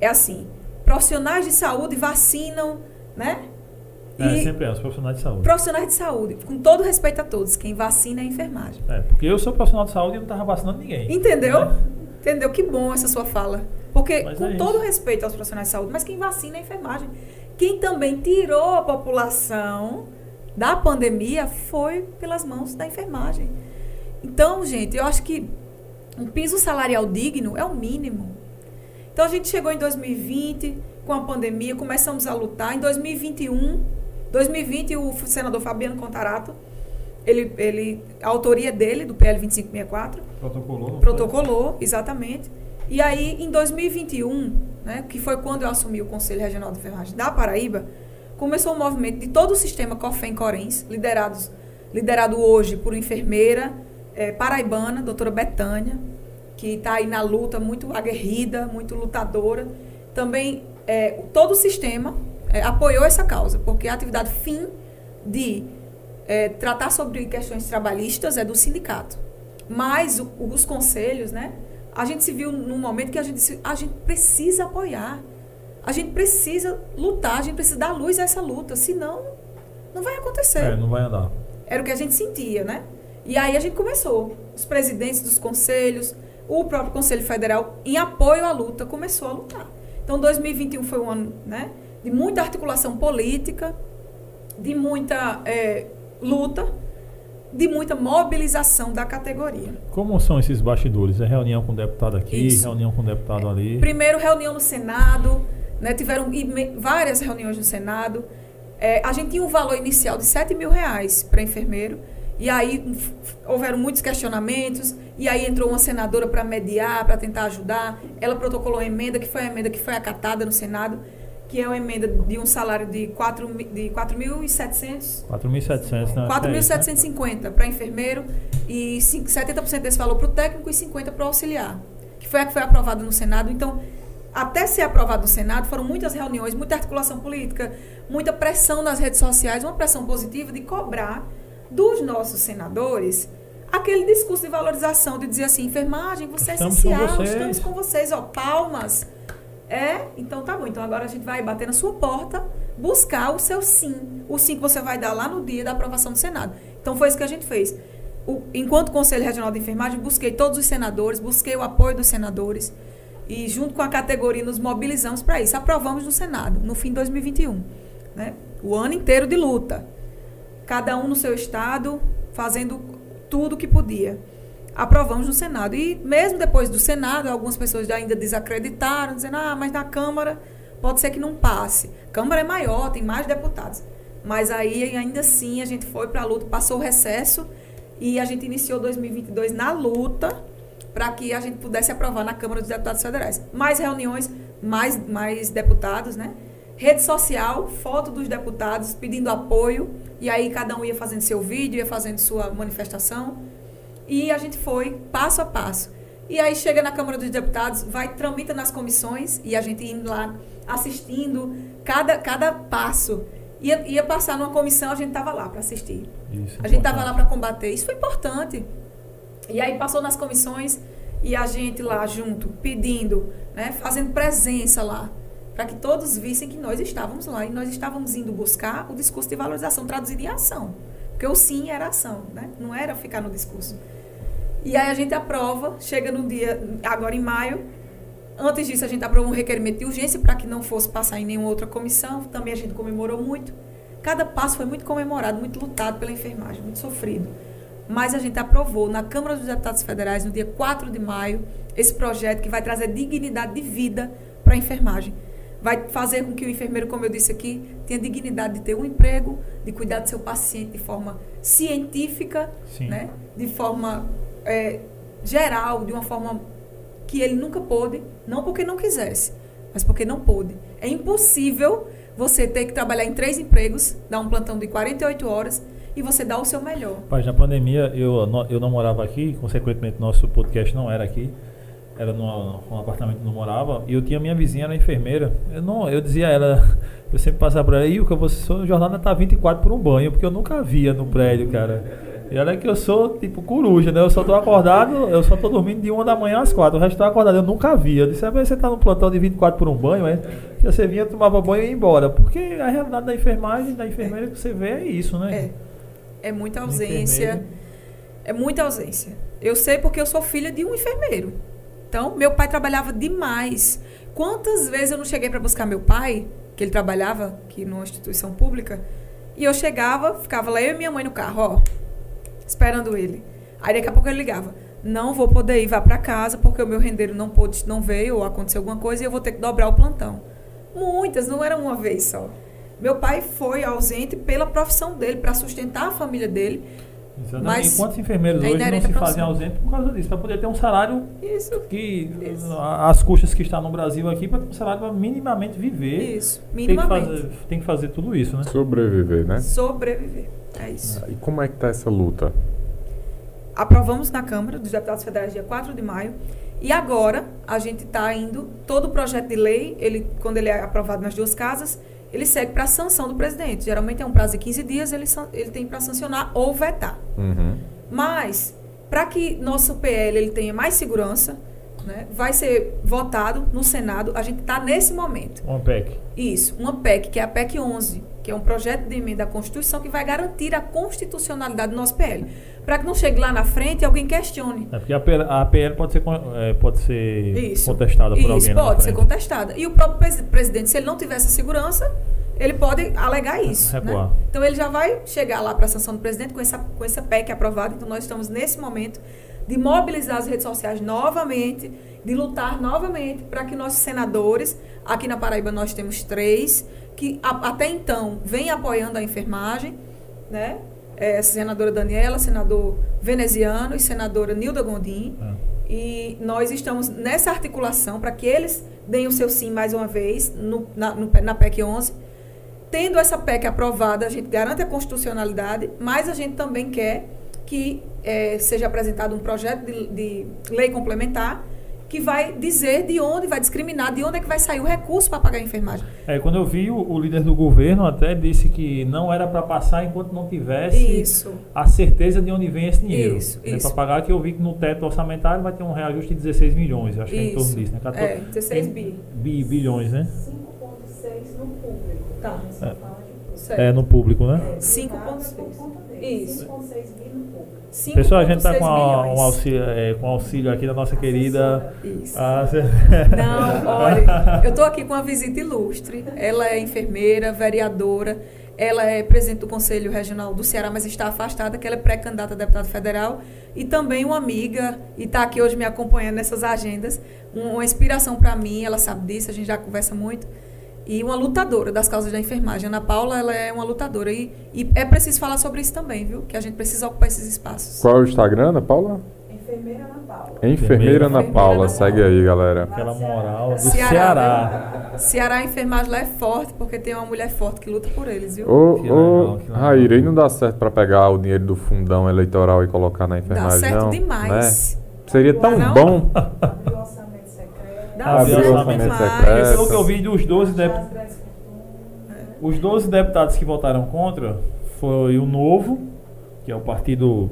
É assim: profissionais de saúde vacinam, né? É, E sempre é, os profissionais de saúde. profissionais de saúde, com todo respeito a todos, quem vacina é a enfermagem. É, porque eu sou profissional de saúde e não estava vacinando ninguém. Entendeu? Né? Entendeu? Que bom essa sua fala. Porque, Mas com é todo respeito aos profissionais de saúde, mas quem vacina é a enfermagem. Quem também tirou a população da pandemia foi pelas mãos da enfermagem. Então, gente, eu acho que um piso salarial digno é o mínimo. Então, a gente chegou em 2020 com a pandemia, começamos a lutar. Em 2021, 2020, o senador Fabiano Contarato, ele, ele, a autoria dele, do PL 2564, Protocolou. protocolou, exatamente. E aí, em 2021, né, que foi quando eu assumi o Conselho Regional de Enfermagem da Paraíba, começou o movimento de todo o sistema COFEM-CORENS, liderado hoje por uma enfermeira eh, paraibana, doutora Betânia, que está aí na luta, muito aguerrida, muito lutadora. Também eh, todo o sistema eh, apoiou essa causa, porque a atividade fim de tratar sobre questões trabalhistas é do sindicato. Mas o- os conselhos, né? A gente se viu num momento que a gente disse, a gente precisa apoiar. A gente precisa lutar, a gente precisa dar luz a essa luta, senão não vai acontecer. É, não vai andar. Era o que a gente sentia, né? E aí a gente começou. Os presidentes dos conselhos, o próprio Conselho Federal, em apoio à luta, começou a lutar. Então, 2021 foi um ano né, de muita articulação política, de muita eh, luta, de muita mobilização da categoria. Como são esses bastidores? É reunião com o deputado aqui, Isso. reunião com o deputado ali. Primeiro, reunião no Senado, né, tiveram várias reuniões no Senado. É, a gente tinha um valor inicial de 7 mil reais para enfermeiro, e aí um, f- houveram muitos questionamentos, e aí entrou uma senadora para mediar, para tentar ajudar. Ela protocolou uma emenda, que foi a emenda que foi acatada no Senado, que é uma emenda de um salário de 4 mi- de 4.700 4.700, né? Acho que é isso, né? 4.750 para enfermeiro e cin- 70% desse valor para o técnico e 50% para o auxiliar, que foi a que foi aprovada no Senado. Então, até ser aprovado no Senado, foram muitas reuniões, muita articulação política, muita pressão nas redes sociais, uma pressão positiva de cobrar dos nossos senadores aquele discurso de valorização, de dizer assim, enfermagem, você é Estamos com essencial, vocês. estamos com vocês, ó, palmas. É? Então tá bom. Então agora a gente vai bater na sua porta, buscar o seu sim. O sim que você vai dar lá no dia da aprovação do Senado. Então foi isso que a gente fez. O- enquanto Conselho Regional de Enfermagem, busquei todos os senadores, busquei o apoio dos senadores e junto com a categoria nos mobilizamos para isso. Aprovamos no Senado, no fim de 2021. Né? O ano inteiro de luta. Cada um no seu estado, fazendo tudo o que podia. Aprovamos no Senado. E mesmo depois do Senado, algumas pessoas ainda desacreditaram, dizendo, ah, mas na Câmara pode ser que não passe. Câmara é maior, tem mais deputados. Mas aí, ainda assim, a gente foi para a luta, passou o recesso e a gente iniciou 2022 na luta para que a gente pudesse aprovar na Câmara dos Deputados Federais. Mais reuniões, mais, mais deputados, né? Rede social, foto dos deputados pedindo apoio, e aí cada um ia fazendo seu vídeo, ia fazendo sua manifestação, e a gente foi passo a passo. E aí chega na Câmara dos Deputados, vai, tramita nas comissões, e a gente indo lá assistindo cada, cada passo. Ia, ia passar numa comissão, a gente estava lá para assistir. Isso, A gente estava lá para combater. Isso foi importante. E aí passou nas comissões e a gente lá junto, pedindo, né, fazendo presença lá. para que todos vissem que nós estávamos lá e nós estávamos indo buscar o discurso de valorização traduzido em ação. Porque o sim era ação, né? não era ficar no discurso. E aí a gente aprova, chega no dia, agora em maio, antes disso a gente aprovou um requerimento de urgência para que não fosse passar em nenhuma outra comissão, também a gente comemorou muito. Cada passo foi muito comemorado, muito lutado pela enfermagem, muito sofrido. Mas a gente aprovou na Câmara dos Deputados Federais, no dia 4 de maio, esse projeto que vai trazer dignidade de vida para a enfermagem vai fazer com que o enfermeiro, como eu disse aqui, tenha dignidade de ter um emprego, de cuidar do seu paciente de forma científica, né? de forma é, geral, de uma forma que ele nunca pôde, não porque não quisesse, mas porque não pôde. É impossível você ter que trabalhar em três empregos, dar um plantão de 48 horas e você dar o seu melhor. Pai, na pandemia eu, eu não morava aqui, consequentemente nosso podcast não era aqui era no, no apartamento que eu morava, e eu tinha minha vizinha, era enfermeira. Eu, não, eu dizia a ela, eu sempre passava por ela, Ilka, você sua jornada tá 24 por um banho, porque eu nunca via no prédio, cara. E olha que eu sou tipo coruja, né? Eu só tô acordado, eu só tô dormindo de uma da manhã às quatro. O resto tô acordado, eu nunca via. Eu disse, ah, você tá no plantão de 24 por um banho, é? Que você vinha, tomava banho e ia embora. Porque a realidade da enfermagem, da enfermeira que você vê é isso, né? É. É muita ausência. É muita ausência. Eu sei porque eu sou filha de um enfermeiro. Então, meu pai trabalhava demais. Quantas vezes eu não cheguei para buscar meu pai, que ele trabalhava aqui numa instituição pública, e eu chegava, ficava lá eu e minha mãe no carro, ó, esperando ele. Aí daqui a pouco ele ligava: "Não vou poder ir, vá para casa porque o meu rendeiro não pôde, não veio ou aconteceu alguma coisa e eu vou ter que dobrar o plantão". Muitas, não era uma vez só. Meu pai foi ausente pela profissão dele, para sustentar a família dele. Exatamente. Mas quantos enfermeiros hoje não se fazem ausente por causa disso? Para poder ter um salário isso, que isso. as custas que está no Brasil aqui para ter um salário para minimamente viver. Isso, minimamente. Tem que, fazer, tem que fazer tudo isso, né? Sobreviver, né? Sobreviver. É isso. Ah, e como é que está essa luta? Aprovamos na Câmara dos Deputados Federais dia 4 de maio. E agora a gente está indo, todo o projeto de lei, ele, quando ele é aprovado nas duas casas, ele segue para a sanção do presidente. Geralmente é um prazo de 15 dias, ele, ele tem para sancionar ou vetar. Uhum. Mas, para que nosso PL ele tenha mais segurança, né, vai ser votado no Senado. A gente está nesse momento. Uma PEC. Isso, uma PEC, que é a PEC 11, que é um projeto de emenda à Constituição que vai garantir a constitucionalidade do nosso PL para que não chegue lá na frente e alguém questione. É porque a PL, a PL pode ser, é, pode ser Isso. contestada por Isso, alguém. Isso, pode ser contestada. E o próprio presidente, se ele não tiver essa segurança, ele pode alegar isso. Né? Então ele já vai chegar lá para a sanção do presidente com essa, com essa PEC aprovada. Então nós estamos nesse momento de mobilizar as redes sociais novamente, de lutar novamente para que nossos senadores, aqui na Paraíba nós temos três, que a, até então vem apoiando a enfermagem, né? É, senadora Daniela, senador veneziano e senadora Nilda Gondim. Ah. E nós estamos nessa articulação para que eles deem o seu sim mais uma vez no, na, no, na PEC 11. Tendo essa PEC aprovada, a gente garante a constitucionalidade, mas a gente também quer que é, seja apresentado um projeto de, de lei complementar que vai dizer de onde vai discriminar, de onde é que vai sair o recurso para pagar a enfermagem. É, quando eu vi o, o líder do governo até disse que não era para passar enquanto não tivesse isso. a certeza de onde vem esse dinheiro. Isso, é Para pagar que eu vi que no teto orçamentário vai ter um reajuste de 16 milhões, acho que é em torno disso, né? 14, é, 16 bi. bi. Bilhões, né? 5.6 no público. Tá. É, é no público, né? 5.6. Isso. 5.6 bi Pessoal, a gente está com, um auxílio, é, com auxílio aqui da nossa querida. Isso. Não, olha, eu estou aqui com uma visita ilustre. Ela é enfermeira, vereadora. Ela é presidente do Conselho Regional do Ceará, mas está afastada, que ela é pré-candidata a deputada federal. E também uma amiga, e está aqui hoje me acompanhando nessas agendas. Uma inspiração para mim, ela sabe disso, a gente já conversa muito e uma lutadora das causas da enfermagem. Ana Paula, ela é uma lutadora e, e é preciso falar sobre isso também, viu? Que a gente precisa ocupar esses espaços. Qual é o Instagram, Ana Paula? Enfermeira Ana Paula. Enfermeira Ana Paula, segue aí, galera. Aquela moral do Ceará. Ceará. Ceará, a enfermagem lá é forte, porque tem uma mulher forte que luta por eles, viu? Ô, ô, Raíra, e não dá certo para pegar o dinheiro do fundão eleitoral e colocar na enfermagem, Dá certo não? demais. Né? Seria tão não? bom. Dá certo demais. Pelo que eu vi dos 12 deputados os 12 deputados que votaram contra foi o Novo, que é o partido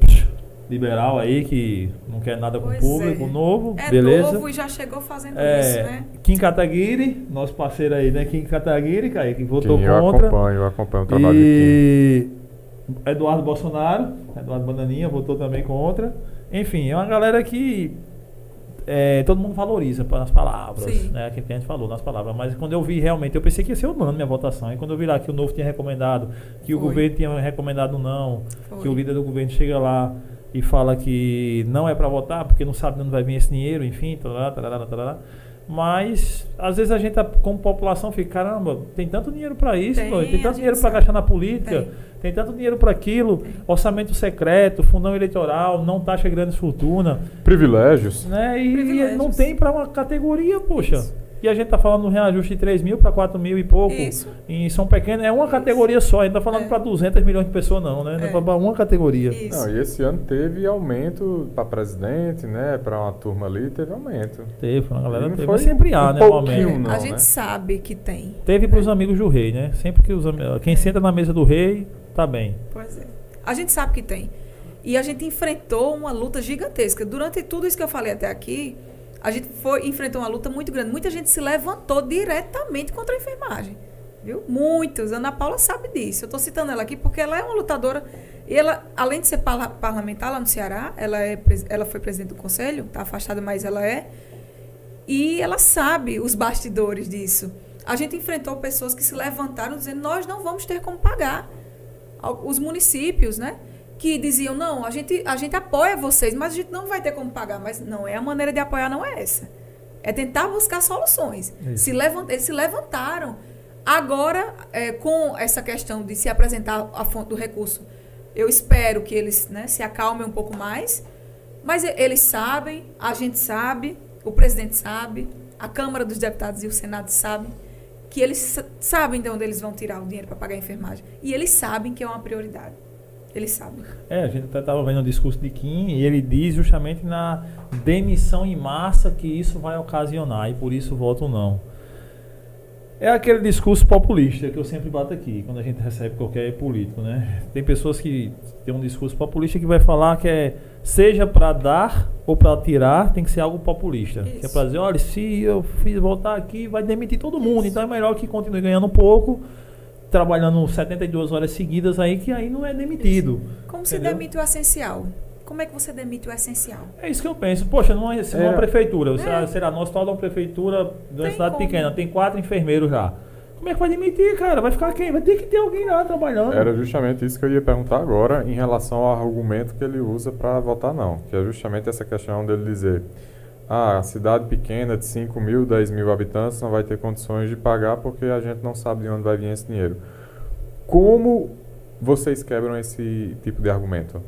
liberal aí que não quer nada com o Pois público, é. novo, É beleza? novo e já chegou fazendo É, isso, né? Kim Kataguiri, nosso parceiro aí, né? Kim Kataguiri, Kaique, que votou Quem eu contra. acompanho, eu acompanho o trabalho de E Eduardo Bolsonaro, Eduardo Bananinha, votou também contra. Enfim, é uma galera que é, todo mundo valoriza nas palavras, Sim. né? Aquilo que a gente falou nas palavras. Mas quando eu vi realmente, eu pensei que ia ser unânime minha votação. E quando eu vi lá que o novo tinha recomendado, que o Foi. governo tinha recomendado não, Foi. que o líder do governo chega lá e fala que não é para votar porque não sabe de onde vai vir esse dinheiro, enfim, tarará, tarará, tarará. Mas às vezes a gente, tá- como população, fica, caramba, tem tanto dinheiro para isso, Tem, tem tanto dinheiro para gastar na política, Tem. tem, tanto dinheiro para aquilo, orçamento secreto, fundão eleitoral, não taxa grandes fortuna, privilégios. né? E, e Privilégios. não tem para uma categoria, poxa. Isso. E a gente tá falando de um reajuste de 3 mil para 4 mil e pouco. Isso. Em São Pequeno é uma categoria só, a gente tá falando É. para 200 milhões de pessoas não, né? Não é É. para uma categoria. Isso. Não, e esse ano teve aumento para presidente, né? Para uma turma ali, teve aumento. Teve, a galera teve. foi sempre há, um né? Um pouquinho, aumento. não, a né? gente sabe que tem. Teve para os amigos do rei, né? Sempre que os quem senta na mesa do rei, tá bem. Pois é. A gente sabe que tem. E a gente enfrentou uma luta gigantesca. Durante tudo isso que eu falei até aqui, a gente foi enfrentou uma luta muito grande. Muita gente se levantou diretamente contra a enfermagem. Viu? Muitos. Ana Paula sabe disso. Eu estou citando ela aqui porque ela é uma lutadora. E ela, além de ser parla- parlamentar lá no Ceará, ela, é, ela foi presidente do conselho, está afastada, mas ela é. E ela sabe os bastidores disso. A gente enfrentou pessoas que se levantaram dizendo: nós não vamos ter como pagar. Os municípios, né? Que diziam: não, a gente, a gente apoia vocês, mas a gente não vai ter como pagar. Mas não é a maneira de apoiar, não é essa. É tentar buscar soluções. Isso. Se levant, eles se levantaram. Agora, é, com essa questão de se apresentar a fonte do recurso, eu espero que eles né, se acalmem um pouco mais. Mas eles sabem, a gente sabe, o presidente sabe, a Câmara dos Deputados e o Senado sabem que eles sa- sabem de onde eles vão tirar o dinheiro para pagar a enfermagem. E eles sabem que é uma prioridade. Eles sabem. É, a gente até estava vendo o discurso de Kim e ele diz justamente na demissão em massa que isso vai ocasionar e por isso voto não. É aquele discurso populista que eu sempre bato aqui, quando a gente recebe qualquer político, né? Tem pessoas que têm um discurso populista que vai falar que é seja para dar ou para tirar, tem que ser algo populista. Que é Isso. para dizer, olha, se eu fiz voltar aqui, vai demitir todo mundo, então é melhor que continue ganhando um pouco, trabalhando 72 horas seguidas aí, que aí não é demitido. Como se Entendeu? demite o essencial? Como é que você demite o essencial? É isso que eu penso. Poxa, numa, se numa É. prefeitura, será, É. será nosso tal de uma prefeitura de uma Tem cidade como. pequena, tem quatro enfermeiros já. Como é que vai demitir, cara? Vai ficar quem? Vai ter que ter alguém lá trabalhando. Era justamente isso que eu ia perguntar agora em relação ao argumento que ele usa para votar não, que é justamente essa questão dele dizer ah, a cidade pequena de 5 mil, 10 mil habitantes não vai ter condições de pagar porque a gente não sabe de onde vai vir esse dinheiro. Como vocês quebram esse tipo de argumento?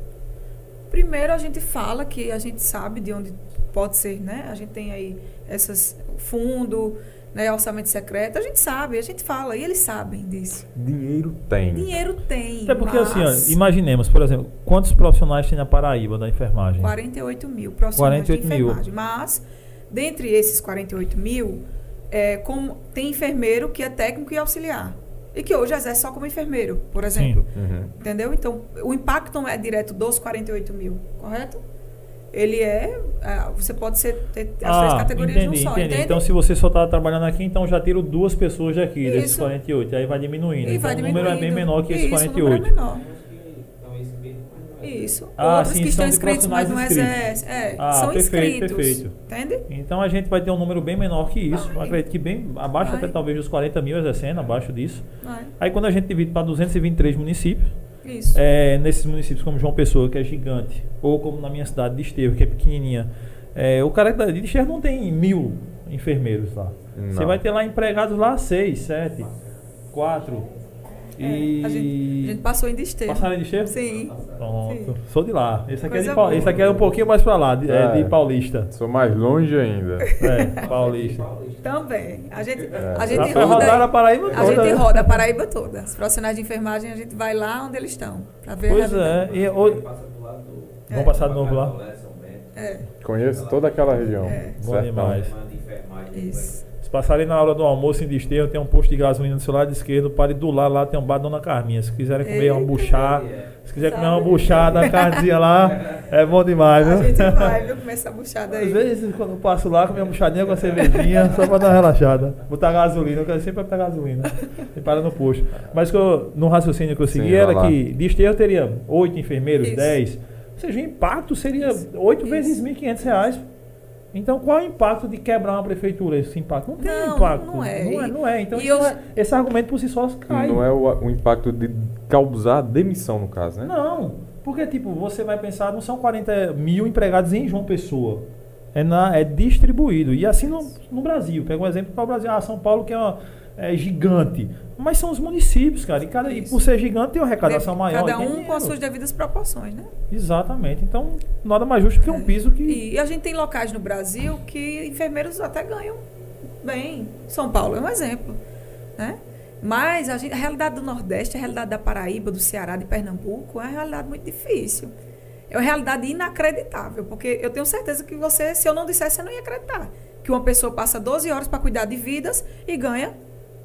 Primeiro a gente fala que a gente sabe de onde pode ser, né? A gente tem aí essas fundo, né, orçamento secreto, a gente sabe, a gente fala e eles sabem disso. Dinheiro tem. Dinheiro tem. Até porque mas assim, ó, imaginemos, por exemplo, quantos profissionais tem na Paraíba da enfermagem? 48 mil profissionais 48 de mil. enfermagem. Mas, dentre esses 48 mil, é, como, tem enfermeiro que é técnico e auxiliar. E que hoje exerce só como enfermeiro, por exemplo. Uhum. Entendeu? Então, o impacto não é direto dos 48 mil, correto? Ele é. ah, você pode ser, ter as três categorias entendi, num só, entendi. entende? Então, se você só está trabalhando aqui, então já tiro duas pessoas daqui, desses Isso. 48. Aí vai diminuindo. E então, vai o número é bem diminuindo. menor que esses Isso, o número 48. é menor. Estão é. Isso. Ah, Outros sim, que estão são de inscritos, mas não profissionais exercem. É, Ah, são perfeito, inscritos. perfeito. Entende? Então a gente vai ter um número bem menor que isso. Eu acredito que bem abaixo Vai. até talvez dos 40 mil exercendo, abaixo disso. Vai. Aí quando a gente divide para 223 municípios, Isso. é, nesses municípios como João Pessoa, que é gigante, ou como na minha cidade de Estevo, que é pequenininha, é, o cara de Estevo não tem mil enfermeiros lá. Você Não. vai ter lá empregados lá seis, sete, quatro. E... É, a, gente, a gente passou em desterro. Passaram de Estevo? Sim. Pronto. Sim. Sou de lá. Esse aqui, é, de boa. esse aqui é um pouquinho mais pra lá, de, é, de É. Paulista. Sou mais longe ainda. É, Paulista. Também. A gente, É. a gente pra roda. rodar a Paraíba A toda, gente né? roda a Paraíba toda. Os profissionais de enfermagem, a gente vai lá onde eles estão. Pra ver a Pois é. E, o- Passa do lado do. Vamos passar de novo lá? É, Conheço toda aquela região. É. Bom demais. Isso. Se passarem na hora do almoço em Desterro, tem um posto de gasolina do seu lado esquerdo, pare do lado lá, tem um bar Dona Carminha. Se quiserem comer uma Eita. buchada, se quiser comer uma buchada, a carnezinha lá, é bom demais, A viu? gente vai, viu, comer essa buchada Às aí. vezes, quando eu passo lá, comer uma buchadinha com a cervejinha, só pra dar uma relaxada. Botar gasolina, eu quero sempre botar gasolina. E para no posto. Mas que eu- no raciocínio que eu segui Sim, era lá. que Desterro teria oito enfermeiros. 10. Ou seja, o impacto seria oito vezes 1.500 reais. Então, qual é o impacto de quebrar uma prefeitura? Esse impacto? Não tem Não, impacto. não é. Não é, não é. Então, isso eu- é- esse argumento por si só cai. Não é o, o impacto de causar demissão, no caso, né? Não, porque tipo, você vai pensar, não são 40 mil empregados em João Pessoa. É, na, é distribuído. E assim no, no Brasil. Pega um exemplo para o Brasil. Ah, São Paulo que é, uma, é gigante. Mas são os municípios, cara. E, cada, e por ser gigante tem uma arrecadação maior. Cada um com as suas devidas proporções, né? Exatamente. Então, nada mais justo que um piso que. E a gente tem locais no Brasil que enfermeiros até ganham bem. São Paulo é um exemplo, né? Mas a, gente- a realidade do Nordeste, a realidade da Paraíba, do Ceará, de Pernambuco, é uma realidade muito difícil. É uma realidade inacreditável, porque eu tenho certeza que você, se eu não dissesse, você não ia acreditar. Que uma pessoa passa 12 horas para cuidar de vidas e ganha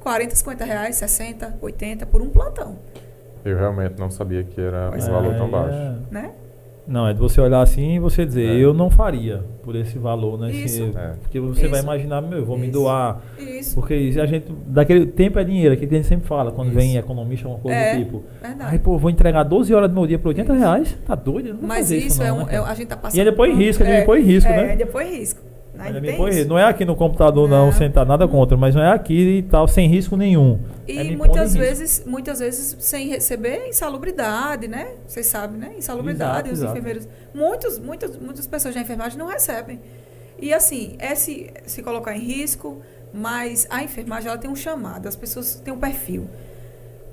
40, 50 reais, 60, 80 por um plantão, Eu realmente não sabia que era Pois um valor É, tão baixo. é. né? Não, é de você olhar assim e você dizer, É. eu não faria por esse valor, né? Isso. Esse- É. Porque você vai Isso. imaginar, meu, eu vou me Isso. doar Isso. Porque a gente, daquele tempo é dinheiro, que a gente sempre fala, quando Isso. vem economista, uma coisa É, do tipo. verdade. Ai, pô, vou entregar 12 horas do meu dia por 80 reais? Tá doido? Mas fazer isso, não, é né, um, cara? é- a gente tá passando. E ainda põe por um- risco, ainda põe risco, é, né? Ainda põe risco. Isso. risco. Não é aqui no computador, não, Não. sentado, nada contra, mas não é aqui e tal, sem risco nenhum. É E me muitas põe risco. vezes, muitas vezes sem receber insalubridade, né? Vocês sabem, né? Insalubridade, Exato, os exato. enfermeiros. Muitos, muitas, muitas pessoas da enfermagem não recebem. E assim, é se, se colocar em risco, mas a enfermagem ela tem um chamado, as pessoas têm um perfil.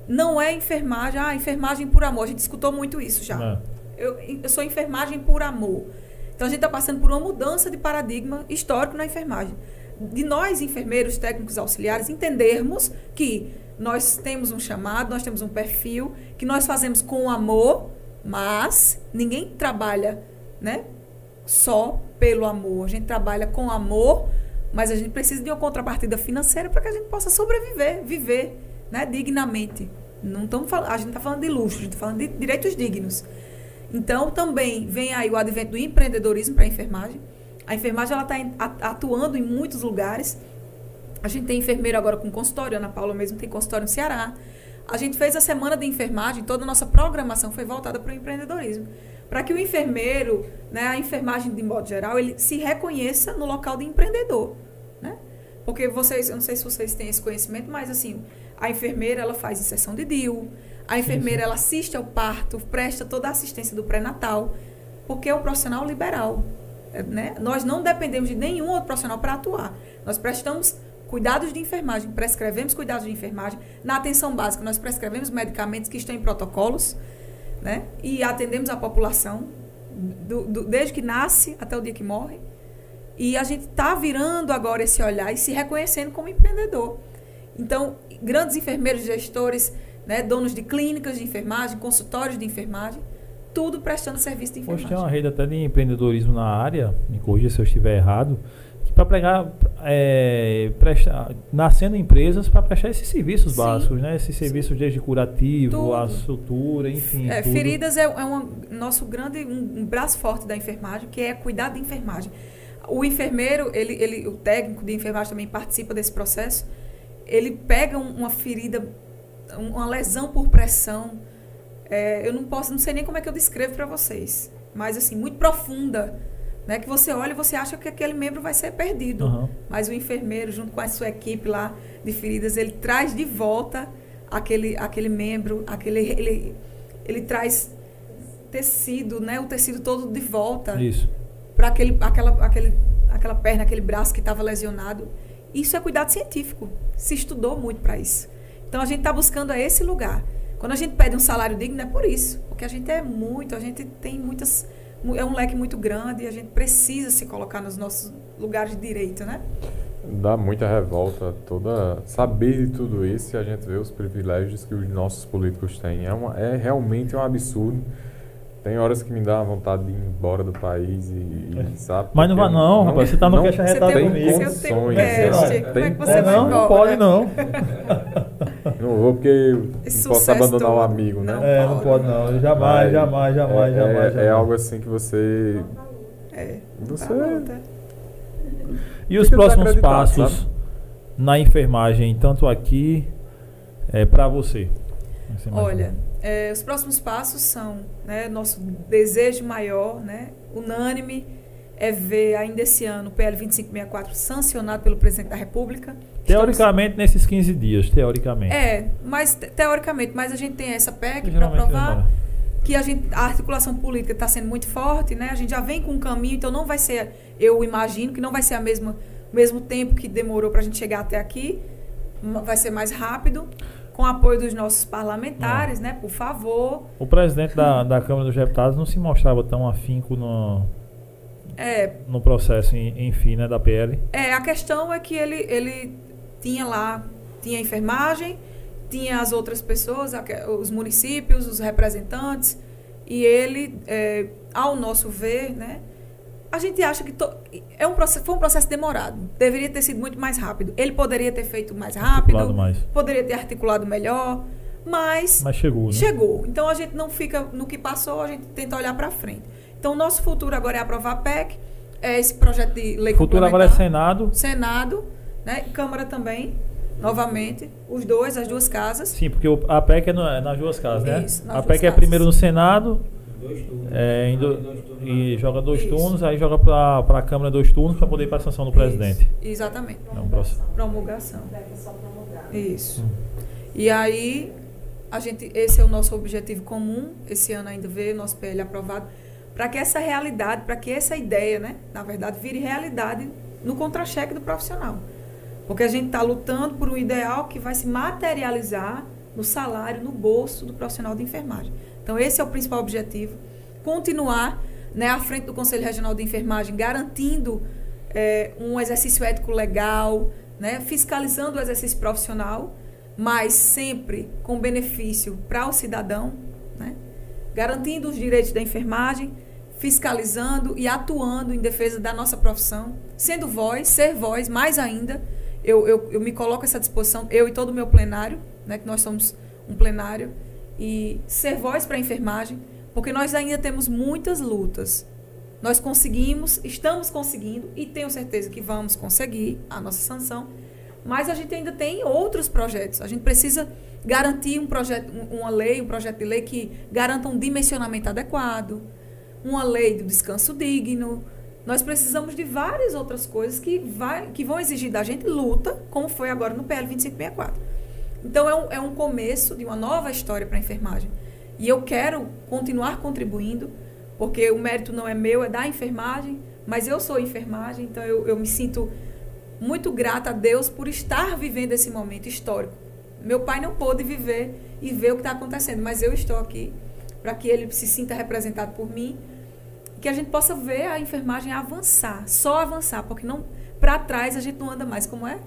Não é enfermagem, ah, enfermagem por amor. A gente escutou muito isso já. É. Eu, eu sou enfermagem por amor. Então a gente está passando por uma mudança de paradigma histórico na enfermagem. De nós, enfermeiros, técnicos auxiliares, entendermos que nós temos um chamado, nós temos um perfil, que nós fazemos com amor, mas ninguém trabalha né, só pelo amor. A gente trabalha com amor, mas a gente precisa de uma contrapartida financeira para que a gente possa sobreviver, viver né, dignamente. Não estamos a gente está falando de luxo, a gente está falando de direitos dignos. Então, também vem aí o advento do empreendedorismo para a enfermagem. A enfermagem ela está atuando em muitos lugares. A gente tem enfermeiro agora com consultório, Ana Paula mesmo tem consultório no Ceará. A gente fez a semana de enfermagem, toda a nossa programação foi voltada para o empreendedorismo. Para que o enfermeiro, né, a enfermagem de modo geral, ele se reconheça no local de empreendedor. Né? Porque vocês, eu não sei se vocês têm esse conhecimento, mas assim, a enfermeira ela faz inserção de DIU, a enfermeira ela assiste ao parto, presta toda a assistência do pré-natal, porque é um profissional liberal. é, Né? Nós não dependemos de nenhum outro profissional para atuar. Nós prestamos cuidados de enfermagem, prescrevemos cuidados de enfermagem. Na atenção básica, nós prescrevemos medicamentos que estão em protocolos né? e atendemos a população do- do- desde que nasce até o dia que morre. E a gente está virando agora esse olhar e se reconhecendo como empreendedor. Então, grandes enfermeiros, gestores, né, donos de clínicas de enfermagem, consultórios de enfermagem, tudo prestando serviço de Hoje enfermagem. tem uma rede até de empreendedorismo na área, me corrija se eu estiver errado, que para pregar, é, prestar, nascendo empresas para prestar esses serviços Sim. básicos, né? Esses serviços desde curativo, Tudo. a sutura, enfim. É, feridas é, é um nosso grande um, um braço forte da enfermagem, que é cuidar da enfermagem. O enfermeiro, ele, ele, o técnico de enfermagem também participa desse processo. Ele pega um- uma ferida, uma lesão por pressão. é, eu não posso, não sei nem como é que eu descrevo para vocês, mas assim muito profunda, né? Que você olha e você acha que aquele membro vai ser perdido. Aham. Mas o enfermeiro, junto com a sua equipe lá de feridas, ele traz de volta aquele, aquele membro, aquele, ele, ele traz tecido, né? O tecido todo de volta Isso. para aquele, aquela, aquele, aquela perna, aquele braço que estava lesionado. Isso é cuidado científico. Se estudou muito para isso. Então a gente está buscando a esse lugar. Quando a gente pede um salário digno, é por isso. Porque a gente é muito, a gente tem muitas. mu- É um leque muito grande e a gente precisa se colocar nos nossos lugares de direito, né? Dá muita revolta toda saber de tudo isso e a gente vê os privilégios que os nossos políticos têm. É, uma, é realmente um absurdo. Tem horas que me dá uma vontade de ir embora do país e, e sabe? Mas não vai não, rapaz. Você tá no não queixa Você retado tem um- comigo. você tem um condições, cast, né? como Tem é que você É, não, embora? não pode não. Não vou porque eu não Esse posso abandonar o todo. amigo, né? Não. É, não pode não. Jamais, Mas jamais, jamais, é, jamais, é, jamais. é algo assim que você. É. Você. Tá? E os próximos passos sabe? na enfermagem, tanto aqui é, para você? Você imagina. Olha, é, os próximos passos são, né, nosso desejo maior, né, unânime, é ver ainda esse ano o PL 2564 sancionado pelo presidente da República. teoricamente nesses 15 dias, teoricamente. É, mas te- teoricamente, mas a gente tem essa PEC para aprovar, que a, gente, a articulação política está sendo muito forte, né? A gente já vem com um caminho, então não vai ser, eu imagino que não vai ser a mesma, o mesmo tempo que demorou para a gente chegar até aqui, vai ser mais rápido, com apoio dos nossos parlamentares, né? Por favor. O presidente da, da Câmara dos Deputados não se mostrava tão afinco no, É, no processo, enfim, né, da PL. É, a questão é que ele, ele tinha lá, tinha a enfermagem, tinha as outras pessoas, os municípios, os representantes, e ele, é, ao nosso ver, né, a gente acha que to- é um processo, foi um processo demorado. Deveria ter sido muito mais rápido. Ele poderia ter feito mais rápido, mais. poderia ter articulado melhor, mas Mas chegou, né? Chegou. Então a gente não fica no que passou, a gente tenta olhar para frente. Então o nosso futuro agora é aprovar a PEC, é esse projeto de lei Futuro agora é. Senado. Senado, né? e Câmara também, novamente, os dois, as duas casas. Sim, porque a PEC é, é nas duas casas, né? Isso, nas a PEC é casas. primeiro no Senado Dois turnos. é, em do- Dois turnos e na- joga dois Isso. turnos, aí joga para a Câmara dois turnos para poder ir para a sanção do presidente. Isso, exatamente. É um processo. Promulgação. Isso. Hum. E aí, a gente, esse é o nosso objetivo comum, esse ano ainda ver nosso PL aprovado, para que essa realidade, para que essa ideia, né, na verdade, vire realidade no contra-cheque do profissional. Porque a gente está lutando por um ideal que vai se materializar no salário, no bolso do profissional de enfermagem. Então, esse é o principal objetivo. Continuar né, à frente do Conselho Regional de Enfermagem, garantindo eh, um exercício ético legal, né, fiscalizando o exercício profissional, mas sempre com benefício para o cidadão, né, garantindo os direitos da enfermagem, fiscalizando e atuando em defesa da nossa profissão, sendo voz, ser voz, mais ainda. Eu, eu, eu me coloco a essa disposição, eu e todo o meu plenário, né, que nós somos um plenário, e ser voz para a enfermagem, porque nós ainda temos muitas lutas. Nós conseguimos, estamos conseguindo, e tenho certeza que vamos conseguir a nossa sanção, mas a gente ainda tem outros projetos. A gente precisa garantir um projeto, um- uma lei, um projeto de lei que garanta um dimensionamento adequado, uma lei do descanso digno. Nós precisamos de várias outras coisas que, vai, que vão exigir da gente luta, como foi agora no PL 2564. Então é um, é um começo de uma nova história para a enfermagem. E eu quero continuar contribuindo, porque o mérito não é meu, é da enfermagem, mas eu sou enfermagem, então eu, eu me sinto muito grata a Deus por estar vivendo esse momento histórico. Meu pai não pôde viver e ver o que está acontecendo, mas eu estou aqui para que ele se sinta representado por mim, que a gente possa ver a enfermagem avançar, só avançar, porque não para trás a gente não anda mais, como é?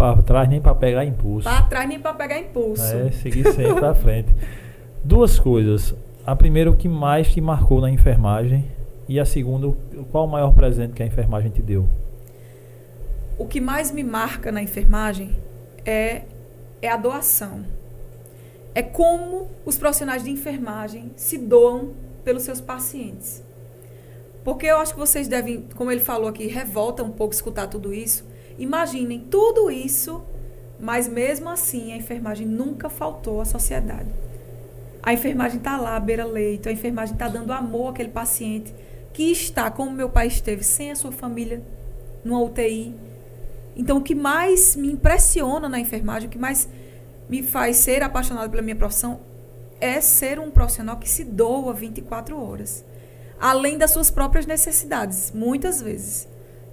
Para trás nem para pegar impulso. Para trás nem para pegar impulso. É, seguir sempre para frente. Duas coisas. A primeira, o que mais te marcou na enfermagem? E a segunda, qual o maior presente que a enfermagem te deu? O que mais me marca na enfermagem é, é a doação. É como os profissionais de enfermagem se doam pelos seus pacientes. Porque eu acho que vocês devem, como ele falou aqui, revolta um pouco escutar tudo isso. Imaginem tudo isso, mas mesmo assim a enfermagem nunca faltou à sociedade. A enfermagem está lá à beira-leito, a enfermagem está dando amor àquele paciente que está, como meu pai esteve, sem a sua família, numa UTI. Então, o que mais me impressiona na enfermagem, o que mais me faz ser apaixonado pela minha profissão, é ser um profissional que se doa 24 horas, além das suas próprias necessidades, muitas vezes.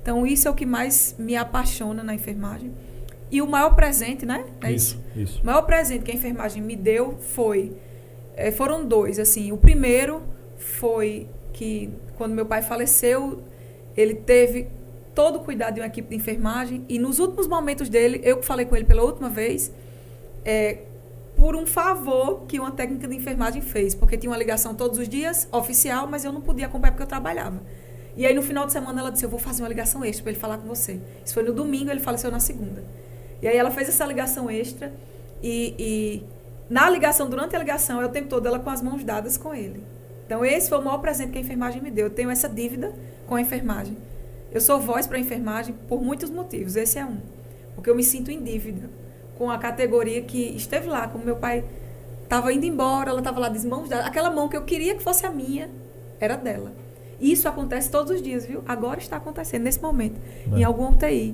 Então, isso é o que mais me apaixona na enfermagem. E o maior presente, né? É isso, isso. o maior presente que a enfermagem me deu foi eh, foram dois assim o primeiro foi que quando meu pai faleceu ele teve todo o cuidado de uma equipe de enfermagem e nos últimos momentos dele eu que falei com ele pela última vez eh, por um favor que uma técnica de enfermagem fez, porque tinha uma ligação todos os dias, oficial, mas eu não podia acompanhar porque eu trabalhava. E aí no final de semana ela disse: Eu vou fazer uma ligação extra para ele falar com você. Isso foi no domingo, ele faleceu na segunda. E aí ela fez essa ligação extra e, e na ligação, durante a ligação, é o tempo todo ela com as mãos dadas com ele. Então esse foi o maior presente que a enfermagem me deu. Eu tenho essa dívida com a enfermagem. Eu sou voz para a enfermagem por muitos motivos. Esse é um. Porque eu me sinto em dívida com a categoria que esteve lá, como meu pai estava indo embora, ela estava lá de mãos dadas. Aquela mão que eu queria que fosse a minha, era dela. Isso acontece todos os dias, viu? Agora está acontecendo, nesse momento. Em alguma UTI,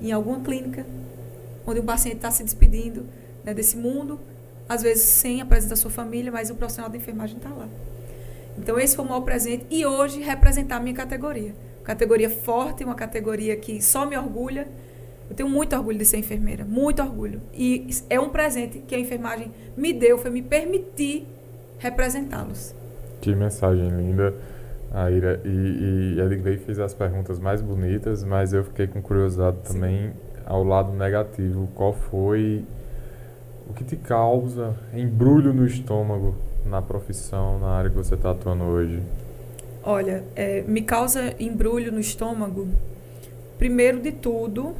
em alguma clínica, onde o paciente está se despedindo né, desse mundo, às vezes sem a presença da sua família, mas o profissional da enfermagem está lá. Então, esse foi o maior presente. E hoje, representar a minha categoria. Categoria forte, uma categoria que só me orgulha. Eu tenho muito orgulho de ser enfermeira, muito orgulho. E é um presente que a enfermagem me deu, foi me permitir representá-los. Que mensagem linda. Aira, e, e Edgley fez as perguntas mais bonitas, mas eu fiquei com curiosidade Sim. também ao lado negativo. Qual foi o que te causa embrulho no estômago na profissão, na área que você está atuando hoje? Olha, é, me causa embrulho no estômago, primeiro de tudo,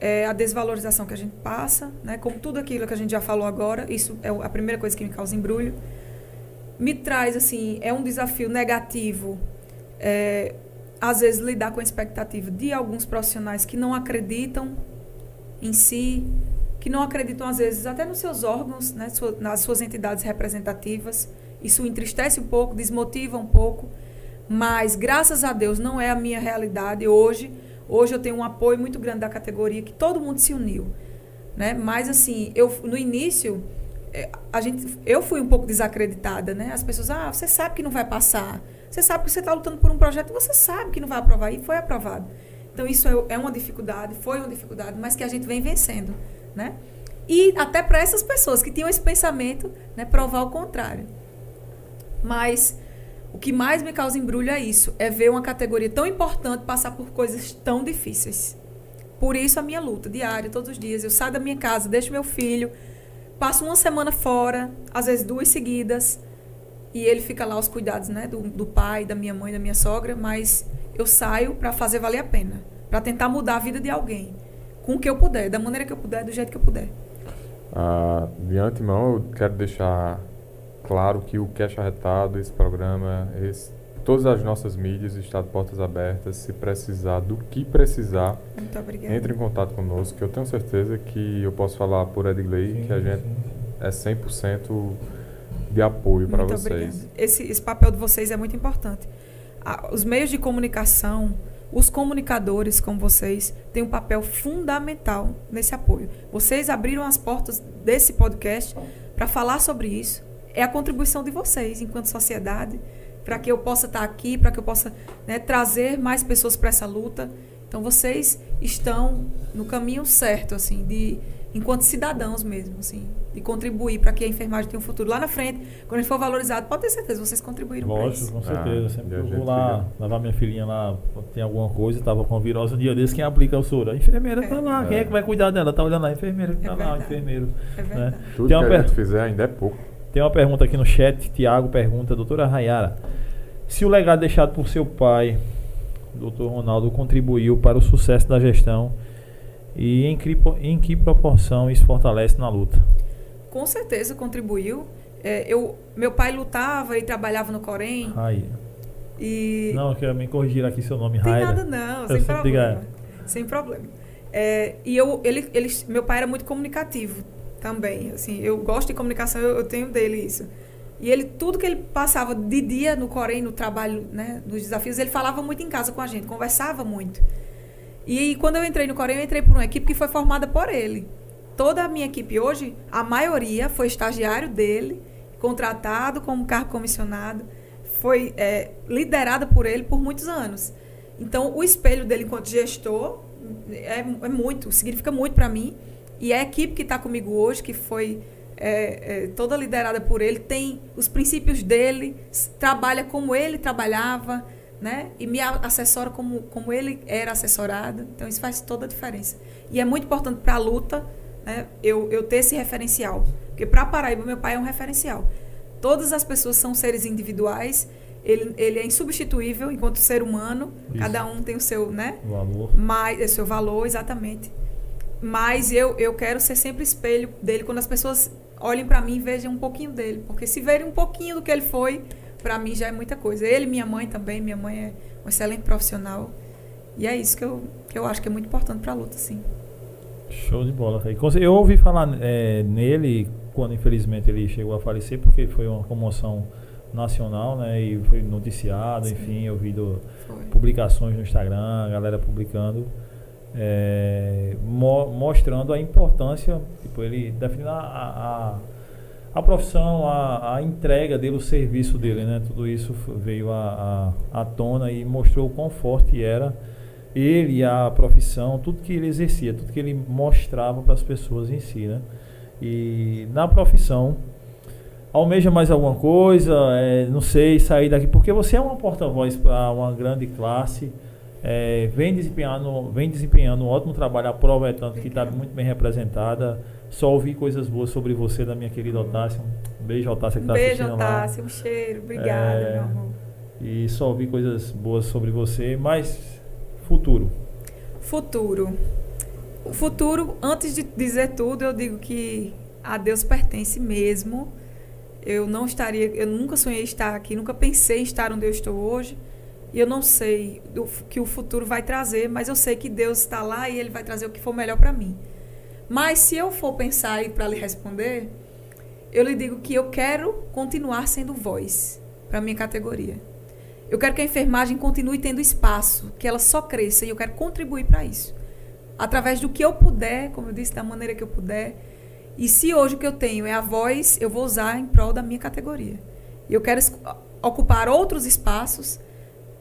é a desvalorização que a gente passa, né? Como tudo aquilo que a gente já falou agora, isso é a primeira coisa que me causa embrulho me traz, assim, é um desafio negativo, é, às vezes, lidar com a expectativa de alguns profissionais que não acreditam em si, que não acreditam, às vezes, até nos seus órgãos, né, nas suas entidades representativas. Isso entristece um pouco, desmotiva um pouco, mas, graças a Deus, não é a minha realidade hoje. Hoje eu tenho um apoio muito grande da categoria, que todo mundo se uniu. Né? Mas, assim, eu no início a gente, eu fui um pouco desacreditada, né? As pessoas, ah, você sabe que não vai passar. Você sabe que você está lutando por um projeto você sabe que não vai aprovar. E foi aprovado. Então, isso é, é uma dificuldade, foi uma dificuldade, mas que a gente vem vencendo, né? E até para essas pessoas que tinham esse pensamento, né, provar o contrário. Mas o que mais me causa embrulho é isso, é ver uma categoria tão importante passar por coisas tão difíceis. Por isso a minha luta diária, todos os dias. Eu saio da minha casa, deixo meu filho, passo uma semana fora, às vezes duas seguidas, e ele fica lá aos cuidados, né, do, do pai, da minha mãe, da minha sogra, mas eu saio para fazer valer a pena, para tentar mudar a vida de alguém, com o que eu puder, da maneira que eu puder, do jeito que eu puder. Ah, de antemão, eu quero deixar claro que o Cash Arretado, esse programa, esse todas as nossas mídias estão de portas abertas. Se precisar do que precisar, entre em contato conosco, que eu tenho certeza que eu posso falar por Edgley que a gente sim. é 100% de apoio para vocês. Esse, esse papel de vocês é muito importante. os meios de comunicação, os comunicadores como vocês, têm um papel fundamental nesse apoio. Vocês abriram as portas desse podcast para falar sobre isso. É a contribuição de vocês, enquanto sociedade, para que eu possa estar aqui, para que eu possa né, trazer mais pessoas para essa luta. Então vocês estão no caminho certo, assim, de enquanto cidadãos mesmo, assim, de contribuir para que a enfermagem tenha um futuro lá na frente, quando a gente for valorizado, pode ter certeza, vocês contribuíram para isso. com certeza. Ah, Sempre eu vou lá fica... levar minha filhinha lá, tem alguma coisa, estava com virose um dia desse, quem aplica o soro? A enfermeira está é. lá, é. quem é que vai cuidar dela? Está olhando lá, a enfermeira está é lá, o enfermeiro. É né? verdade. Né? Tudo tem que a gente fizer ainda é pouco. Tem uma pergunta aqui no chat, Tiago pergunta, doutora Rayara, se o legado deixado por seu pai, Dr. Ronaldo, contribuiu para o sucesso da gestão e em que, em que proporção isso fortalece na luta? Com certeza contribuiu. É, eu, meu pai lutava e trabalhava no Corém. Aí. E... Não, eu quero me corrigir aqui seu nome, Tem nada não, sem problema. Diga. Sem problema. É, e eu, ele, ele, meu pai era muito comunicativo também. Assim, eu gosto de comunicação, eu, eu tenho dele isso. E ele, tudo que ele passava de dia no Corém, no trabalho, né, nos desafios, ele falava muito em casa com a gente, conversava muito. E quando eu entrei no Corém, eu entrei por uma equipe que foi formada por ele. Toda a minha equipe hoje, a maioria foi estagiário dele, contratado como cargo comissionado, foi é, liderada por ele por muitos anos. Então, o espelho dele enquanto gestor é, é muito, significa muito para mim. E a equipe que está comigo hoje, que foi é, é, toda liderada por ele, tem os princípios dele, trabalha como ele trabalhava, né? E me assessora como, como ele era assessorado. Então, isso faz toda a diferença. E é muito importante para a luta né? eu, eu ter esse referencial. Porque para Paraíba, meu pai é um referencial. Todas as pessoas são seres individuais. Ele, ele é insubstituível enquanto ser humano. Isso. Cada um tem o seu, né? Valor. Mas, o seu valor, exatamente. Mas eu, eu quero ser sempre espelho dele quando as pessoas olhem para mim e vejam um pouquinho dele. Porque se verem um pouquinho do que ele foi, para mim já é muita coisa. Ele, minha mãe também. Minha mãe é um excelente profissional. E é isso que eu, que eu acho que é muito importante para a luta, sim. Show de bola, Eu ouvi falar é, nele quando infelizmente ele chegou a falecer, porque foi uma comoção nacional, né? E foi noticiado, Sim. enfim, eu vi do, publicações no Instagram, a galera publicando, é, mo- mostrando a importância, tipo, ele definindo a, a, a profissão, a, a entrega dele, o serviço dele, né? Tudo isso veio à à- à tona e mostrou o quão forte era ele a profissão, tudo que ele exercia, tudo que ele mostrava para as pessoas em si, né? E na profissão, almeja mais alguma coisa, é, não sei, sair daqui, porque você é uma porta-voz para uma grande classe, é, vem, desempenhando, vem desempenhando um ótimo trabalho, a prova é tanto que está muito bem representada. Só ouvi coisas boas sobre você, da minha querida Otácia. Um beijo, Otácia, que Um está beijo, assistindo lá. Otávio. Um cheiro. Obrigada, É, meu amor. E só ouvi coisas boas sobre você, mas futuro. Futuro. O futuro, antes de dizer tudo, eu digo que a Deus pertence mesmo. Eu não estaria, eu nunca sonhei estar aqui, nunca pensei em estar onde eu estou hoje. E eu não sei o que o futuro vai trazer, mas eu sei que Deus está lá e Ele vai trazer o que for melhor para mim. Mas se eu for pensar aí para lhe responder, eu lhe digo que eu quero continuar sendo voz para minha categoria. Eu quero que a enfermagem continue tendo espaço, que ela só cresça e eu quero contribuir para isso. Através do que eu puder, como eu disse, da maneira que eu puder. E se hoje o que eu tenho é a voz, eu vou usar em prol da minha categoria. E eu quero ocupar outros espaços,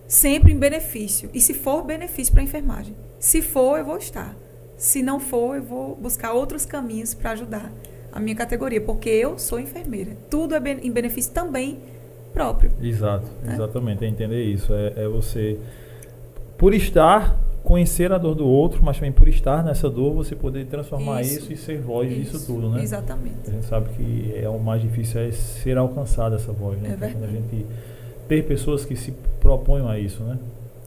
sempre em benefício. E se for benefício para a enfermagem. Se for, eu vou estar. Se não for, eu vou buscar outros caminhos para ajudar a minha categoria, porque eu sou enfermeira. Tudo é em benefício também próprio. Exato, É. exatamente, é entender isso. É, é você, por estar, conhecer a dor do outro, mas também por estar nessa dor, você poder transformar isso, Isso. e ser voz disso Isso, tudo, né? Exatamente. A gente sabe que é o mais difícil é ser alcançada essa voz, né? É Então, quando a verdade. gente ter pessoas que se proponham a isso, né?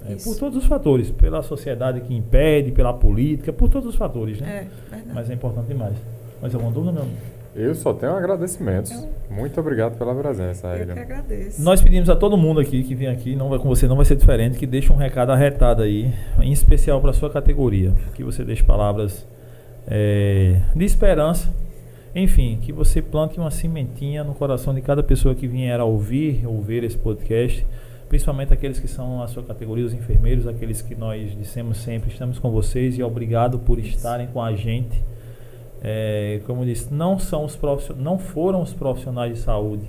É, Isso. por todos os fatores, pela sociedade que impede, pela política, por todos os fatores, né? É. Mas é importante demais. Mais alguma dúvida, meu amigo? Eu só tenho agradecimentos. Muito obrigado pela presença, eu que agradeço. Nós pedimos a todo mundo aqui que vem aqui, não vai com você, não vai ser diferente, que deixe um recado arretado aí, em especial para sua categoria, que você deixe palavras é, de esperança, enfim, que você plante uma sementinha no coração de cada pessoa que vier a ouvir ou ver esse podcast, principalmente aqueles que são a sua categoria, os enfermeiros, aqueles que nós dissemos sempre, estamos com vocês e obrigado por estarem com a gente. É, como eu disse, não são os não foram os profissionais de saúde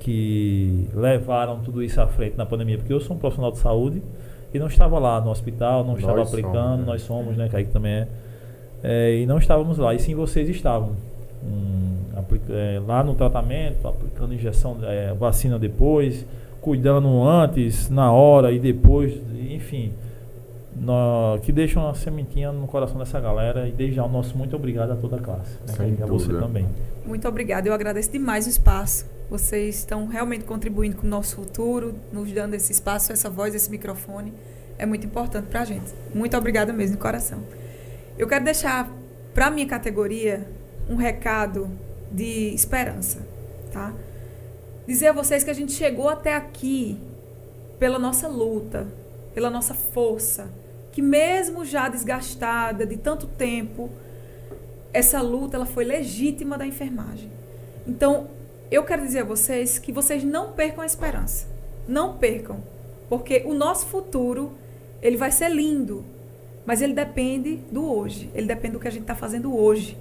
que levaram tudo isso à frente na pandemia, porque eu sou um profissional de saúde e não estava lá no hospital, não Nós estava somos, aplicando, né? nós somos, né, Kaique também é, É, e não estávamos lá, e sim vocês estavam aplica- é, lá no tratamento, aplicando injeção, é, vacina depois, cuidando antes, na hora e depois, enfim, nó- que deixam uma sementinha no coração dessa galera e desde já o nosso muito obrigado a toda a classe, né, Sem Kaique? a você também. Muito obrigada. Eu agradeço demais o espaço. Vocês estão realmente contribuindo com o nosso futuro, nos dando esse espaço, essa voz, esse microfone. É muito importante para a gente. Muito obrigada mesmo, de coração. Eu quero deixar para a minha categoria um recado de esperança, tá? Dizer a vocês que a gente chegou até aqui pela nossa luta, pela nossa força, que mesmo já desgastada de tanto tempo, essa luta ela foi legítima da enfermagem. Então, eu quero dizer a vocês que vocês não percam a esperança. Não percam, porque o nosso futuro ele vai ser lindo, mas ele depende do hoje. Ele depende do que a gente está fazendo hoje.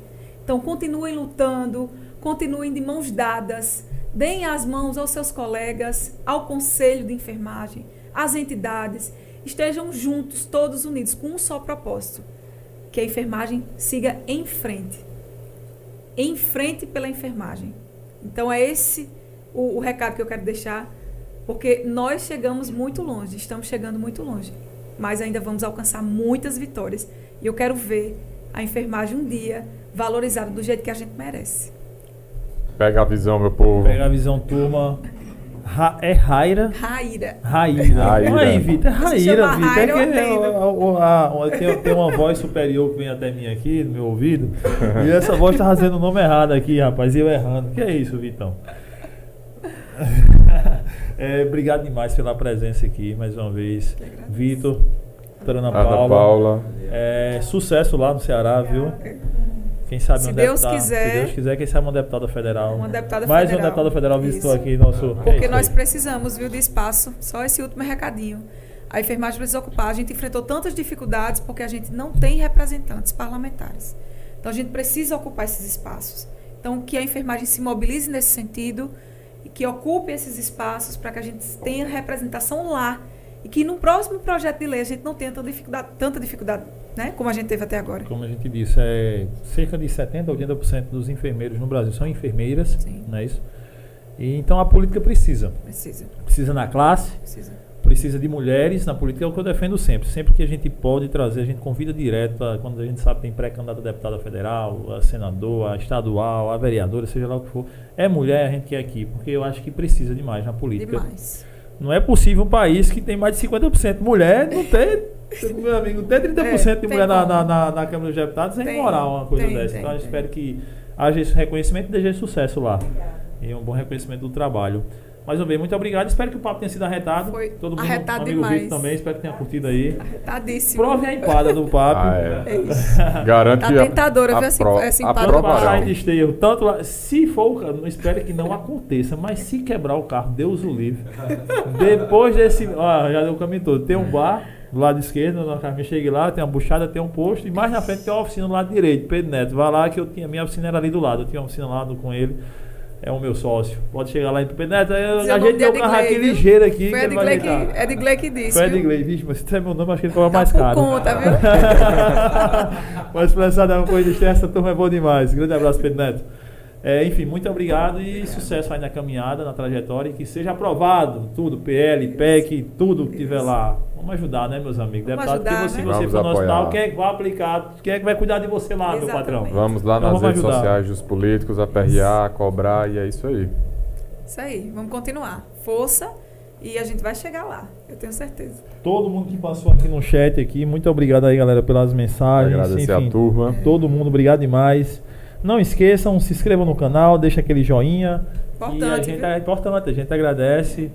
Então, continuem lutando, continuem de mãos dadas, deem as mãos aos seus colegas, ao conselho de enfermagem, às entidades, estejam juntos, todos unidos, com um só propósito: que a enfermagem siga em frente. Em frente pela enfermagem. Então é esse o, o recado que eu quero deixar, porque nós chegamos muito longe, estamos chegando muito longe, mas ainda vamos alcançar muitas vitórias. E eu quero ver a enfermagem um dia valorizada do jeito que a gente merece. Pega a visão, meu povo. Pega a visão, turma. Ra- é Raira. Raíra. Raíra. Raíra. É aí, Vitor. É chama Vitor. É que eu é, tem uma voz superior que vem até mim aqui, no meu ouvido. e essa voz tá fazendo o nome errado aqui, rapaz. E eu errando. Que é isso, Vitão? É, obrigado demais pela presença aqui, mais uma vez. Vitor, Ana Ana Paula. Paula. É, sucesso lá no Ceará, viu? Quem sabe Se uma Deus deputada- quiser. Se Deus quiser, quem sabe uma deputada federal. Uma deputada Mais federal. uma deputada federal visitou Isso. aqui nosso. é Porque isso nós aí. precisamos, viu, de espaço. Só esse último recadinho. A enfermagem precisa ocupar. A gente enfrentou tantas dificuldades porque a gente não tem representantes parlamentares. Então a gente precisa ocupar esses espaços. Então que a enfermagem se mobilize nesse sentido e que ocupe esses espaços para que a gente tenha representação lá e que no próximo projeto de lei a gente não tenha tanta dificuldade, tanta dificuldade né, como a gente teve até agora. Como a gente disse, é cerca de 70 a 80% dos enfermeiros no Brasil são enfermeiras, Sim. não é isso? E, então a política precisa. Precisa, Precisa na classe, precisa. precisa de mulheres na política, é o que eu defendo sempre. Sempre que a gente pode trazer, a gente convida direto, a- quando a gente sabe que tem pré-candidato a deputada federal, a senador, a estadual, a vereadora, seja lá o que for. É mulher, a gente quer aqui, porque eu acho que precisa demais na política. Demais. Não é possível um país que tem mais de 50% mulher não ter, meu amigo, ter 30% É, de mulher na, na, na, na Câmara dos Deputados é imoral uma coisa tem, dessa. tem, então eu tem. espero que haja esse reconhecimento e desejo sucesso lá. E um bom reconhecimento do trabalho. Mais uma vez, muito obrigado. Espero que o papo tenha sido arretado. Foi Todo mundo, arretado amigo demais. Vitor também, espero que tenha curtido aí. Arretadíssimo. Prove a empada do papo. Ah, é. É isso. Garanto Tá que a- tentadora, a viu, essa- pro- essa a empada Tanto passar em desterro, tanto lá. Se for, não espero que não aconteça, mas se quebrar o carro, Deus o livre. Depois desse. Ó, já deu o caminho todo. Tem um bar do lado esquerdo, na caminho chegue lá, tem uma buchada, tem um posto, e mais na frente tem uma oficina do lado direito, Pedro Neto. Vai lá que eu tinha. Minha oficina era ali do lado, eu tinha uma oficina lá com ele. É o meu sócio. Pode chegar lá eu- Dizer A gente tem um carro aqui ligeiro aqui. Foi Edgley que. Edgley que disse. Foi? Edgley, vixe, mas se disser meu nome, acho que ele cobra Tá mais caro. conta, viu? mas pra dar uma coisa de essa turma é bom demais. Grande abraço, Pedro Neto. É, enfim, muito obrigado e sucesso aí na caminhada, na trajetória e que seja aprovado tudo, PL, PEC, tudo que tiver lá. Vamos ajudar, né, meus amigos? Vamos Deputado, ajudar, que se né? você Vamos for no apoiar. hospital, quem é que vai aplicar? Quem é que vai cuidar de você lá, meu Exatamente. patrão? Vamos lá Então nas vamos redes ajudar. sociais dos políticos, aperrear, cobrar e é isso aí. Isso aí, vamos continuar. Força e a gente vai chegar lá, eu tenho certeza. Todo mundo que passou aqui no chat aqui, muito obrigado aí, galera, pelas mensagens. Agradecer enfim, a turma. Todo mundo, obrigado demais. Não esqueçam, se inscrevam no canal, deixa aquele joinha. e a Importante, gente viu? é importante, a gente agradece.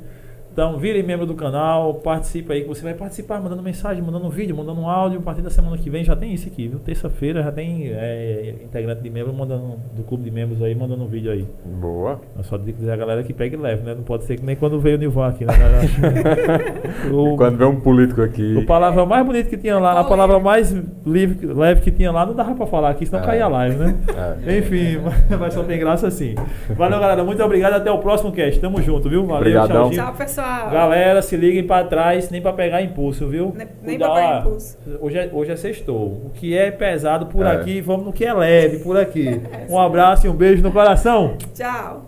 Então, virem membro do canal, participe aí, que você vai participar mandando mensagem, mandando vídeo, mandando um áudio. A partir da semana que vem já tem isso aqui, viu? Terça-feira já tem é, integrante de membro mandando, do clube de membros aí, mandando um vídeo aí. Boa. Eu só digo dizer a galera que pega e leva, né? Não pode ser que nem quando veio o Nilvan aqui, né? o, Quando vê um político aqui. o palavra mais bonito que tinha lá, a palavra mais livre, leve que tinha lá, não dava pra falar aqui, senão É. caía a live, né? É. Enfim, mas só tem graça assim. Valeu, galera. Muito obrigado. Até o próximo cast. Tamo junto, viu? Valeu, Obrigadão. tchauzinho. Tchau, pessoal. Galera, se liguem pra trás, nem pra pegar impulso, viu? Nem- nem pra pegar impulso. Hoje é, hoje é sextou. O que é pesado por É. aqui, vamos no que é leve por aqui. Um abraço e um beijo no coração. Tchau.